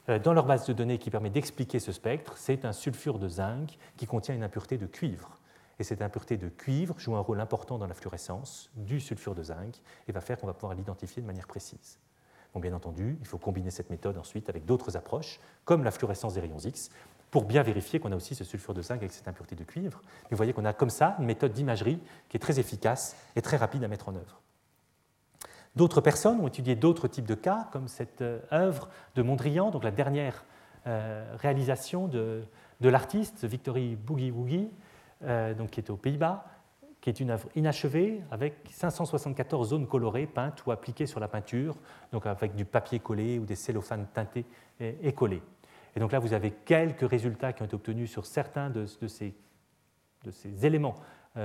dans leur base de données qui permet d'expliquer ce spectre, c'est un sulfure de zinc qui contient une impureté de cuivre. Et cette impureté de cuivre joue un rôle important dans la fluorescence du sulfure de zinc et va faire qu'on va pouvoir l'identifier de manière précise bien entendu, il faut combiner cette méthode ensuite avec d'autres approches, comme la fluorescence des rayons X, pour bien vérifier qu'on a aussi ce sulfure de zinc avec cette impureté de cuivre. Vous voyez qu'on a comme ça une méthode d'imagerie qui est très efficace et très rapide à mettre en œuvre. D'autres personnes ont étudié d'autres types de cas, comme cette euh, œuvre de Mondrian, donc la dernière euh, réalisation de, l'artiste Victory Boogie Woogie, euh, donc qui est aux Pays-Bas, qui est une œuvre inachevée avec 574 zones colorées peintes ou appliquées sur la peinture, donc avec du papier collé ou des cellophanes teintés et, collés. Et donc là, vous avez quelques résultats qui ont été obtenus sur certains de, ces, éléments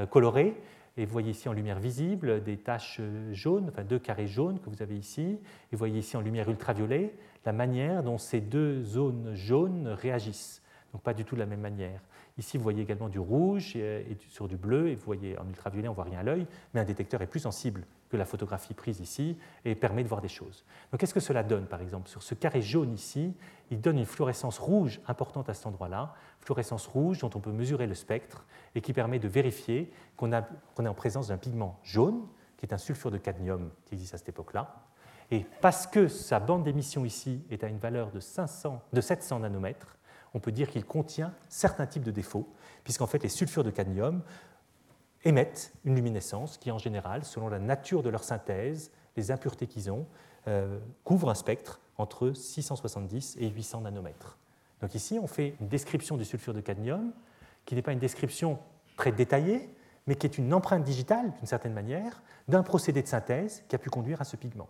colorés. Et vous voyez ici en lumière visible des taches euh, jaunes, enfin deux carrés jaunes que vous avez ici. Et vous voyez ici en lumière ultraviolet la manière dont ces deux zones jaunes réagissent. Donc pas du tout de la même manière. Ici, vous voyez également du rouge et sur du bleu, et vous voyez en ultraviolet, on ne voit rien à l'œil, mais un détecteur est plus sensible que la photographie prise ici et permet de voir des choses. Donc, qu'est-ce que cela donne, par exemple? Sur ce carré jaune ici, il donne une fluorescence rouge importante à cet endroit-là, fluorescence rouge dont on peut mesurer le spectre et qui permet de vérifier qu'on est en présence d'un pigment jaune, qui est un sulfure de cadmium qui existe à cette époque-là. Et parce que sa bande d'émission ici est à une valeur de, 500, de 700 nanomètres, on peut dire qu'il contient certains types de défauts, puisqu'en fait les sulfures de cadmium émettent une luminescence qui, en général, selon la nature de leur synthèse, les impuretés qu'ils ont, euh, couvre un spectre entre 670 et 800 nanomètres. Donc ici, on fait une description du sulfure de cadmium, qui n'est pas une description très détaillée, mais qui est une empreinte digitale, d'une certaine manière, d'un procédé de synthèse qui a pu conduire à ce pigment.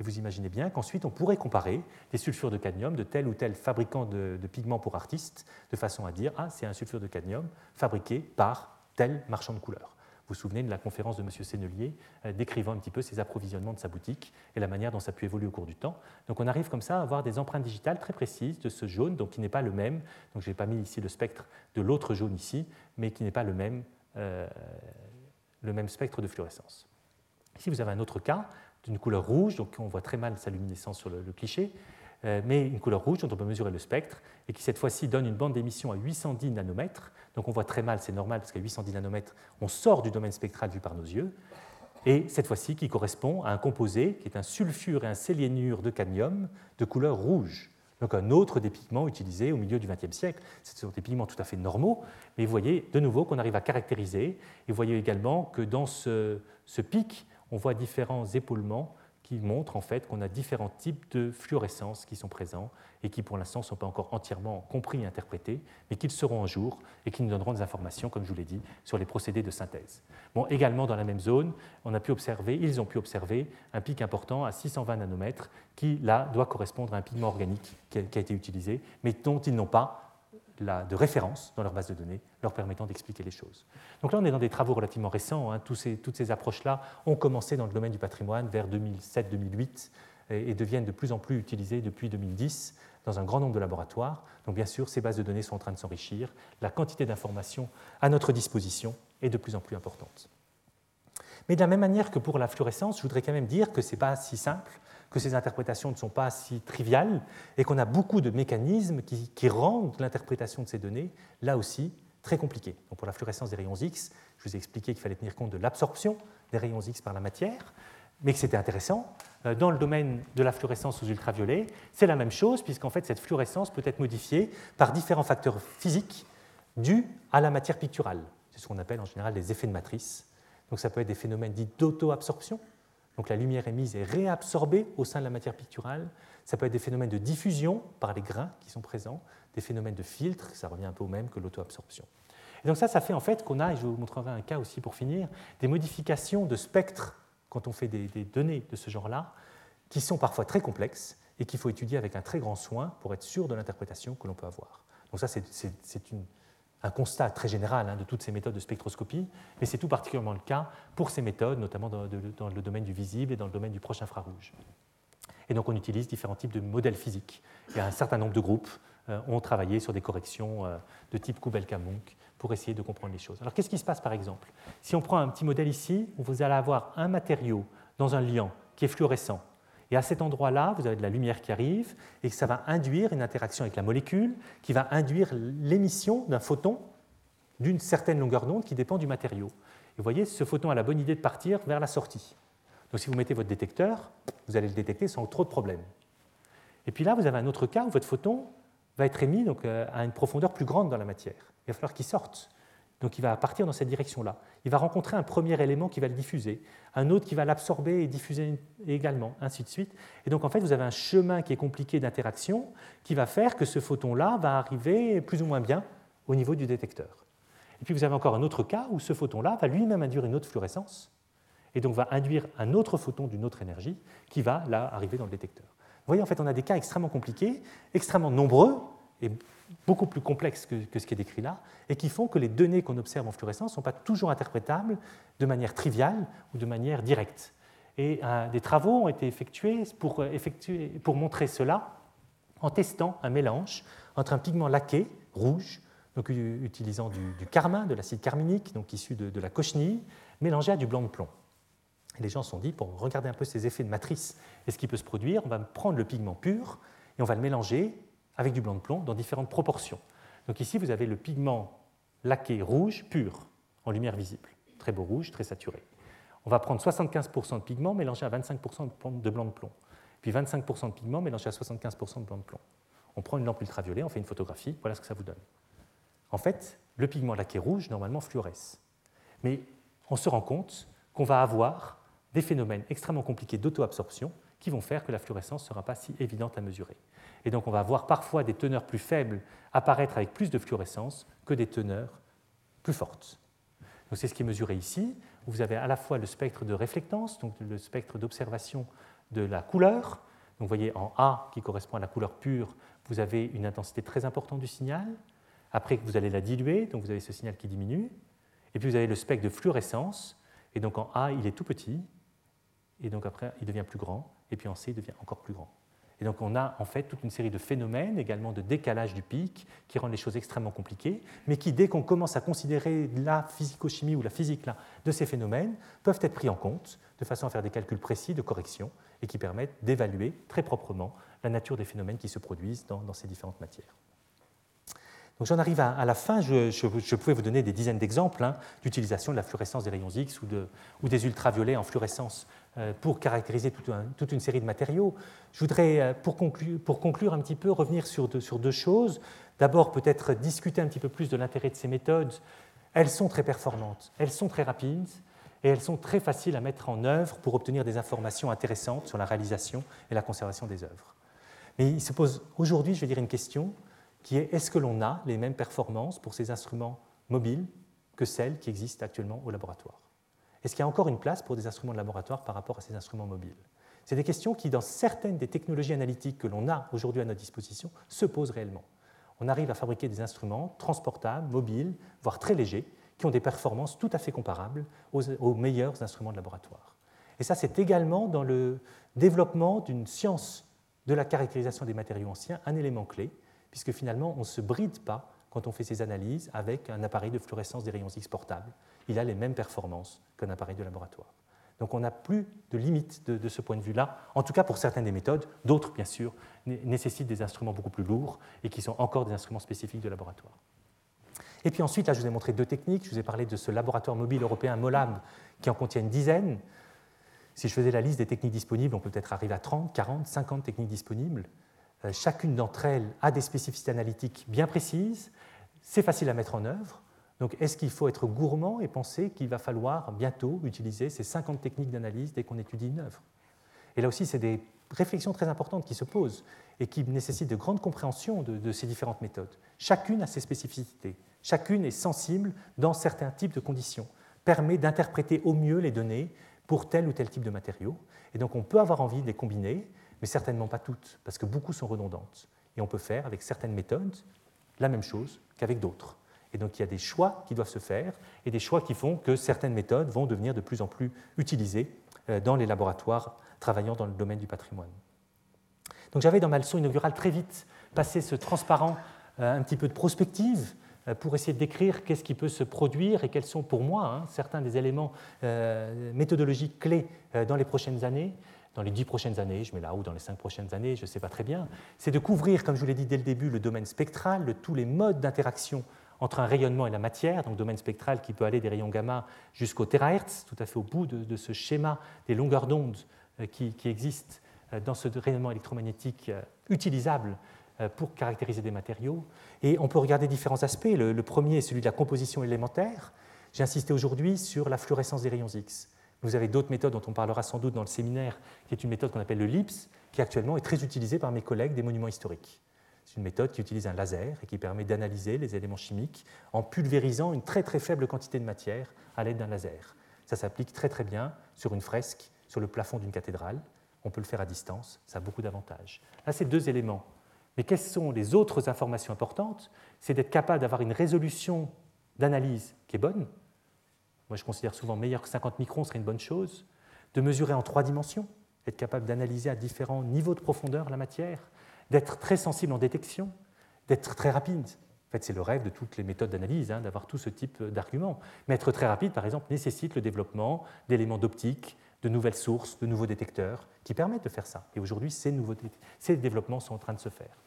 Et vous imaginez bien qu'ensuite, on pourrait comparer des sulfures de cadmium de tel ou tel fabricant de, pigments pour artistes, de façon à dire, ah, c'est un sulfure de cadmium fabriqué par tel marchand de couleurs. Vous souvenez de la conférence de M. Sennelier euh, décrivant un petit peu ses approvisionnements de sa boutique et la manière dont ça a pu évoluer au cours du temps. Donc on arrive comme ça à avoir des empreintes digitales très précises de ce jaune, donc qui n'est pas le même. Donc je n'ai pas mis ici le spectre de l'autre jaune ici, mais qui n'est pas le même, euh, le même spectre de fluorescence. Ici, vous avez un autre cas d'une couleur rouge, donc on voit très mal sa luminescence sur le, cliché, euh, mais une couleur rouge dont on peut mesurer le spectre et qui cette fois-ci donne une bande d'émission à 810 nanomètres. Donc on voit très mal, c'est normal parce qu'à 810 nanomètres, on sort du domaine spectral vu par nos yeux. Et cette fois-ci qui correspond à un composé qui est un sulfure et un sélénure de cadmium de couleur rouge. Donc un autre des pigments utilisés au milieu du XXe siècle. Ce sont des pigments tout à fait normaux, mais vous voyez de nouveau qu'on arrive à caractériser. Et vous voyez également que dans ce, ce pic, on voit différents épaulements qui montrent en fait qu'on a différents types de fluorescence qui sont présents et qui pour l'instant ne sont pas encore entièrement compris et interprétés, mais qu'ils seront un jour et qui nous donneront des informations, comme je vous l'ai dit, sur les procédés de synthèse. Bon, également dans la même zone, on a pu observer, ils ont pu observer un pic important à 620 nanomètres qui, là, doit correspondre à un pigment organique qui a été utilisé, mais dont ils n'ont pas de référence dans leur base de données leur permettant d'expliquer les choses. Donc là, on est dans des travaux relativement récents. Hein. toutes ces approches-là ont commencé dans le domaine du patrimoine vers 2007-2008 et, deviennent de plus en plus utilisées depuis 2010 dans un grand nombre de laboratoires. Donc bien sûr, ces bases de données sont en train de s'enrichir. La quantité d'informations à notre disposition est de plus en plus importante. Mais de la même manière que pour la fluorescence, je voudrais quand même dire que ce n'est pas si simple que ces interprétations ne sont pas si triviales et qu'on a beaucoup de mécanismes qui, rendent l'interprétation de ces données, là aussi, très compliquée. Donc pour la fluorescence des rayons X, je vous ai expliqué qu'il fallait tenir compte de l'absorption des rayons X par la matière, mais que c'était intéressant. Euh, dans le domaine de la fluorescence aux ultraviolets, c'est la même chose, puisqu'en fait, cette fluorescence peut être modifiée par différents facteurs physiques dus à la matière picturale. C'est ce qu'on appelle en général des effets de matrice. Donc ça peut être des phénomènes dits d'auto-absorption. Donc la lumière émise est réabsorbée au sein de la matière picturale. Ça peut être des phénomènes de diffusion par les grains qui sont présents, des phénomènes de filtre, ça revient un peu au même que l'auto-absorption. Et donc ça, ça fait en fait qu'on a, et je vous montrerai un cas aussi pour finir, des modifications de spectre quand on fait des, données de ce genre-là, qui sont parfois très complexes et qu'il faut étudier avec un très grand soin pour être sûr de l'interprétation que l'on peut avoir. Donc ça, c'est un constat très général hein, de toutes ces méthodes de spectroscopie, mais c'est tout particulièrement le cas pour ces méthodes, notamment dans, le domaine du visible et dans le domaine du proche infrarouge. Et donc on utilise différents types de modèles physiques. Il y a un certain nombre de groupes euh, ont travaillé sur des corrections euh, de type Kubelka-Munk pour essayer de comprendre les choses. Alors qu'est-ce qui se passe par exemple? Si on prend un petit modèle ici, vous allez avoir un matériau dans un liant qui est fluorescent, et à cet endroit-là, vous avez de la lumière qui arrive, et ça va induire une interaction avec la molécule, qui va induire l'émission d'un photon d'une certaine longueur d'onde qui dépend du matériau. Et vous voyez, ce photon a la bonne idée de partir vers la sortie. Donc si vous mettez votre détecteur, vous allez le détecter sans trop de problèmes. Et puis là, vous avez un autre cas où votre photon va être émis donc, euh, à une profondeur plus grande dans la matière. Il va falloir qu'il sorte. Donc il va partir dans cette direction-là. Il va rencontrer un premier élément qui va le diffuser, un autre qui va l'absorber et diffuser également, ainsi de suite. Et donc en fait, vous avez un chemin qui est compliqué d'interaction qui va faire que ce photon-là va arriver plus ou moins bien au niveau du détecteur. Et puis vous avez encore un autre cas où ce photon-là va lui-même induire une autre fluorescence et donc va induire un autre photon d'une autre énergie qui va là arriver dans le détecteur. Vous voyez, en fait, on a des cas extrêmement compliqués, extrêmement nombreux, et beaucoup plus complexes que, ce qui est décrit là, et qui font que les données qu'on observe en fluorescence ne sont pas toujours interprétables de manière triviale ou de manière directe. Et euh, des travaux ont été effectués pour, euh, effectuer, pour montrer cela en testant un mélange entre un pigment laqué, rouge, donc utilisant du, carmin, de l'acide carminique, donc issu de, la cochenille, mélangé à du blanc de plomb. les gens se sont dit, pour regarder un peu ces effets de matrice et ce qui peut se produire, on va prendre le pigment pur et on va le mélanger avec du blanc de plomb dans différentes proportions. Donc ici, vous avez le pigment laqué rouge pur, en lumière visible, très beau rouge, très saturé. On va prendre 75% de pigment mélangé à 25% de blanc de plomb, puis 25% de pigment mélangé à 75% de blanc de plomb. On prend une lampe ultraviolet, on fait une photographie, voilà ce que ça vous donne. En fait, le pigment laqué rouge, normalement, fluoresce. Mais on se rend compte qu'on va avoir des phénomènes extrêmement compliqués d'auto-absorption qui vont faire que la fluorescence ne sera pas si évidente à mesurer. Et donc on va voir parfois des teneurs plus faibles apparaître avec plus de fluorescence que des teneurs plus fortes. c'est ce qui est mesuré ici. Vous avez à la fois le spectre de réflectance, donc le spectre d'observation de la couleur. Donc vous voyez en A, qui correspond à la couleur pure, vous avez une intensité très importante du signal. Après, vous allez la diluer, donc vous avez ce signal qui diminue. Et puis vous avez le spectre de fluorescence. Et donc en A, il est tout petit. Et donc après, il devient plus grand. Et puis en C, il devient encore plus grand. Et donc on a en fait toute une série de phénomènes, également de décalage du pic, qui rendent les choses extrêmement compliquées, mais qui, dès qu'on commence à considérer la physico-chimie ou la physique là, de ces phénomènes, peuvent être pris en compte de façon à faire des calculs précis de correction et qui permettent d'évaluer très proprement la nature des phénomènes qui se produisent dans, ces différentes matières. Donc j'en arrive à, la fin, je, pouvais vous donner des dizaines d'exemples hein, d'utilisation de la fluorescence des rayons X ou, de, ou des ultraviolets en fluorescence pour caractériser toute, une série de matériaux. Je voudrais, euh, pour conclure, un petit peu, revenir sur deux, choses. D'abord, peut-être discuter un petit peu plus de l'intérêt de ces méthodes. Elles sont très performantes, elles sont très rapides et elles sont très faciles à mettre en œuvre pour obtenir des informations intéressantes sur la réalisation et la conservation des œuvres. Mais il se pose aujourd'hui, je vais dire, une question qui est est-ce que l'on a les mêmes performances pour ces instruments mobiles que celles qui existent actuellement au laboratoire? Est-ce qu'il y a encore une place pour des instruments de laboratoire par rapport à ces instruments mobiles? C'est des questions qui, dans certaines des technologies analytiques que l'on a aujourd'hui à notre disposition, se posent réellement. On arrive à fabriquer des instruments transportables, mobiles, voire très légers, qui ont des performances tout à fait comparables aux, meilleurs instruments de laboratoire. Et ça, c'est également dans le développement d'une science de la caractérisation des matériaux anciens un élément clé, puisque finalement, on ne se bride pas quand on fait ces analyses avec un appareil de fluorescence des rayons X portable il a les mêmes performances qu'un appareil de laboratoire. Donc on n'a plus de limite de, ce point de vue-là, en tout cas pour certaines des méthodes. D'autres, bien sûr, nécessitent des instruments beaucoup plus lourds et qui sont encore des instruments spécifiques de laboratoire. Et puis ensuite, là, je vous ai montré deux techniques. Je vous ai parlé de ce laboratoire mobile européen MOLAB qui en contient une dizaine. Si je faisais la liste des techniques disponibles, on peut peut-être arriver à 30, 40, 50 techniques disponibles. Euh, chacune d'entre elles a des spécificités analytiques bien précises, c'est facile à mettre en œuvre. Donc est-ce qu'il faut être gourmand et penser qu'il va falloir bientôt utiliser ces 50 techniques d'analyse dès qu'on étudie une œuvre? Et là aussi, c'est des réflexions très importantes qui se posent et qui nécessitent de grande compréhension de, ces différentes méthodes. Chacune a ses spécificités, chacune est sensible dans certains types de conditions, permet d'interpréter au mieux les données pour tel ou tel type de matériaux. Et donc on peut avoir envie de les combiner, mais certainement pas toutes, parce que beaucoup sont redondantes. Et on peut faire avec certaines méthodes la même chose qu'avec d'autres. Et donc il y a des choix qui doivent se faire et des choix qui font que certaines méthodes vont devenir de plus en plus utilisées euh, dans les laboratoires travaillant dans le domaine du patrimoine. Donc j'avais dans ma leçon inaugurale très vite passé ce transparent euh, un petit peu de prospective euh, pour essayer de décrire qu'est-ce qui peut se produire et quels sont pour moi hein, certains des éléments méthodologiques clés dans les prochaines années dans les dix prochaines années, je mets là, ou dans les cinq prochaines années, je ne sais pas très bien, c'est de couvrir, comme je vous l'ai dit dès le début, le domaine spectral, de tous les modes d'interaction entre un rayonnement et la matière, donc domaine spectral qui peut aller des rayons gamma jusqu'au terahertz, tout à fait au bout de, ce schéma des longueurs d'onde euh, qui, existent euh, dans ce rayonnement électromagnétique euh, utilisable pour caractériser des matériaux. Et on peut regarder différents aspects. Le, le premier est celui de la composition élémentaire. J'ai insisté aujourd'hui sur la fluorescence des rayons X. Vous avez d'autres méthodes dont on parlera sans doute dans le séminaire, qui est une méthode qu'on appelle le LIPS, qui actuellement est très utilisée par mes collègues des monuments historiques. C'est une méthode qui utilise un laser et qui permet d'analyser les éléments chimiques en pulvérisant une très très faible quantité de matière à l'aide d'un laser. Ça s'applique très très bien sur une fresque, sur le plafond d'une cathédrale. On peut le faire à distance, ça a beaucoup d'avantages. Là, c'est deux éléments. Mais quelles sont les autres informations importantes? C'est d'être capable d'avoir une résolution d'analyse qui est bonne. Moi, je considère souvent meilleur que 50 microns serait une bonne chose. De mesurer en trois dimensions, être capable d'analyser à différents niveaux de profondeur la matière, d'être très sensible en détection, d'être très rapide. En fait, c'est le rêve de toutes les méthodes d'analyse, hein, d'avoir tout ce type d'arguments. Mais être très rapide, par exemple, nécessite le développement d'éléments d'optique, de nouvelles sources, de nouveaux détecteurs qui permettent de faire ça. Et aujourd'hui, ces, ces développements sont en train de se faire.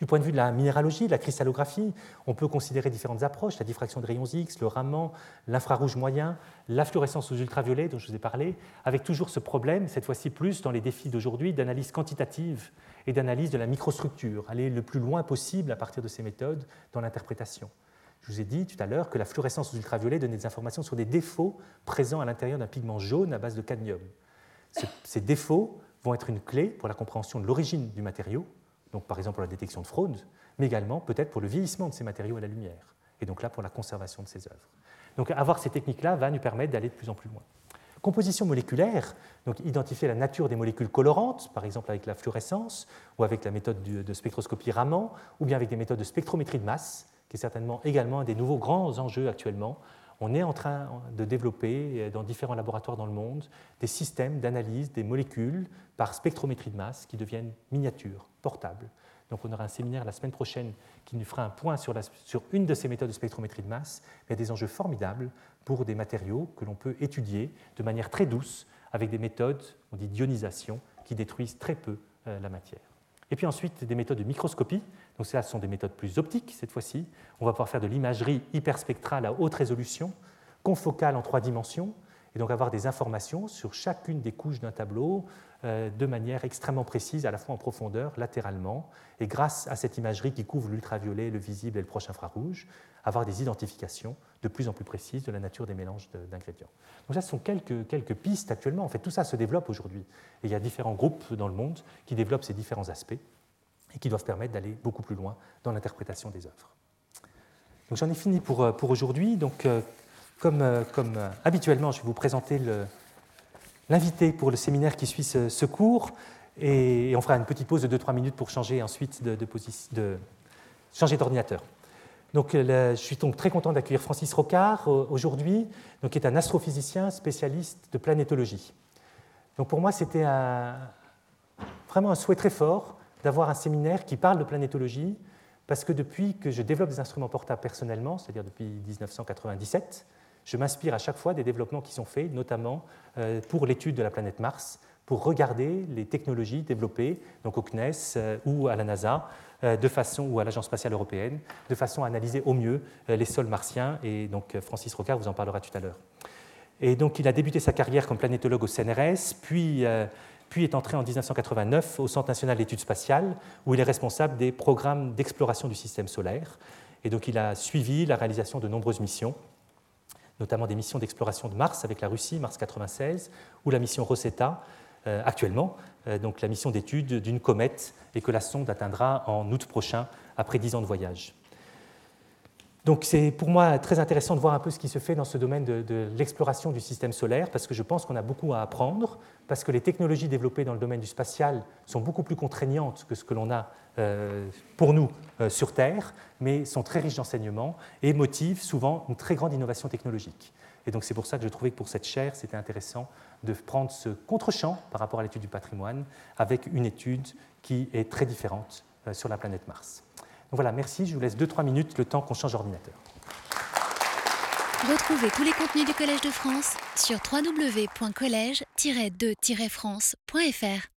Du point de vue de la minéralogie, de la cristallographie, on peut considérer différentes approches, la diffraction de rayons X, le raman, l'infrarouge moyen, la fluorescence aux ultraviolets dont je vous ai parlé, avec toujours ce problème, cette fois-ci plus dans les défis d'aujourd'hui, d'analyse quantitative et d'analyse de la microstructure, aller le plus loin possible à partir de ces méthodes dans l'interprétation. Je vous ai dit tout à l'heure que la fluorescence aux ultraviolets donnait des informations sur des défauts présents à l'intérieur d'un pigment jaune à base de cadmium. Ces défauts vont être une clé pour la compréhension de l'origine du matériau, donc par exemple pour la détection de fraude, mais également peut-être pour le vieillissement de ces matériaux à la lumière, et donc là pour la conservation de ces œuvres. Donc avoir ces techniques-là va nous permettre d'aller de plus en plus loin. Composition moléculaire, donc identifier la nature des molécules colorantes, par exemple avec la fluorescence, ou avec la méthode de spectroscopie Raman, ou bien avec des méthodes de spectrométrie de masse, qui est certainement également un des nouveaux grands enjeux actuellement. On est en train de développer euh, dans différents laboratoires dans le monde des systèmes d'analyse des molécules par spectrométrie de masse qui deviennent miniatures, portables. Donc on aura un séminaire la semaine prochaine qui nous fera un point sur, une de ces méthodes de spectrométrie de masse. A des enjeux formidables pour des matériaux que l'on peut étudier de manière très douce avec des méthodes, on dit d'ionisation, qui détruisent très peu euh, la matière. Et puis ensuite, des méthodes de microscopie. Donc, ce sont des méthodes plus optiques cette fois-ci. On va pouvoir faire de l'imagerie hyperspectrale à haute résolution, confocale en trois dimensions, et donc avoir des informations sur chacune des couches d'un tableau euh, de manière extrêmement précise, à la fois en profondeur, latéralement, et grâce à cette imagerie qui couvre l'ultraviolet, le visible et le proche infrarouge, avoir des identifications de plus en plus précises de la nature des mélanges d'ingrédients. Donc ça, ce sont quelques, quelques pistes actuellement. En fait, tout ça se développe aujourd'hui. Et il y a différents groupes dans le monde qui développent ces différents aspects et qui doivent permettre d'aller beaucoup plus loin dans l'interprétation des œuvres. Donc j'en ai fini pour, euh, pour aujourd'hui. Donc euh, comme, euh, comme habituellement, je vais vous présenter l'invité pour le séminaire qui suit ce, cours et, on fera une petite pause de 2-3 minutes pour changer ensuite de, de, changer d'ordinateur. Donc, je suis donc très content d'accueillir Francis Rocard aujourd'hui, qui est un astrophysicien spécialiste de planétologie. Donc pour moi, c'était vraiment un souhait très fort d'avoir un séminaire qui parle de planétologie, parce que depuis que je développe des instruments portables personnellement, c'est-à-dire depuis 1997, je m'inspire à chaque fois des développements qui sont faits, notamment euh, pour l'étude de la planète Mars, pour regarder les technologies développées donc au CNES euh, ou à la NASA, euh, de façon, ou à l'Agence spatiale européenne, de façon à analyser au mieux les sols martiens. Et donc Francis Rocard vous en parlera tout à l'heure. Et donc il a débuté sa carrière comme planétologue au CNRS, puis, puis est entré en 1989 au Centre national d'études spatiales, où il est responsable des programmes d'exploration du système solaire. Et donc il a suivi la réalisation de nombreuses missions, notamment des missions d'exploration de Mars avec la Russie, Mars 96, ou la mission Rosetta, euh, actuellement, euh, donc la mission d'étude d'une comète, et que la sonde atteindra en août prochain, après dix ans de voyage. Donc c'est pour moi très intéressant de voir un peu ce qui se fait dans ce domaine de, l'exploration du système solaire, parce que je pense qu'on a beaucoup à apprendre, parce que les technologies développées dans le domaine du spatial sont beaucoup plus contraignantes que ce que l'on a euh, pour nous euh, sur Terre, mais sont très riches d'enseignements et motivent souvent une très grande innovation technologique. Et donc c'est pour ça que je trouvais que pour cette chaire, c'était intéressant de prendre ce contre-champ par rapport à l'étude du patrimoine avec une étude qui est très différente euh, sur la planète Mars voilà, merci. Je vous laisse 2-3 minutes, le temps qu'on change d'ordinateur.
Retrouvez tous les contenus du Collège de France sur www.colège-2-france.fr.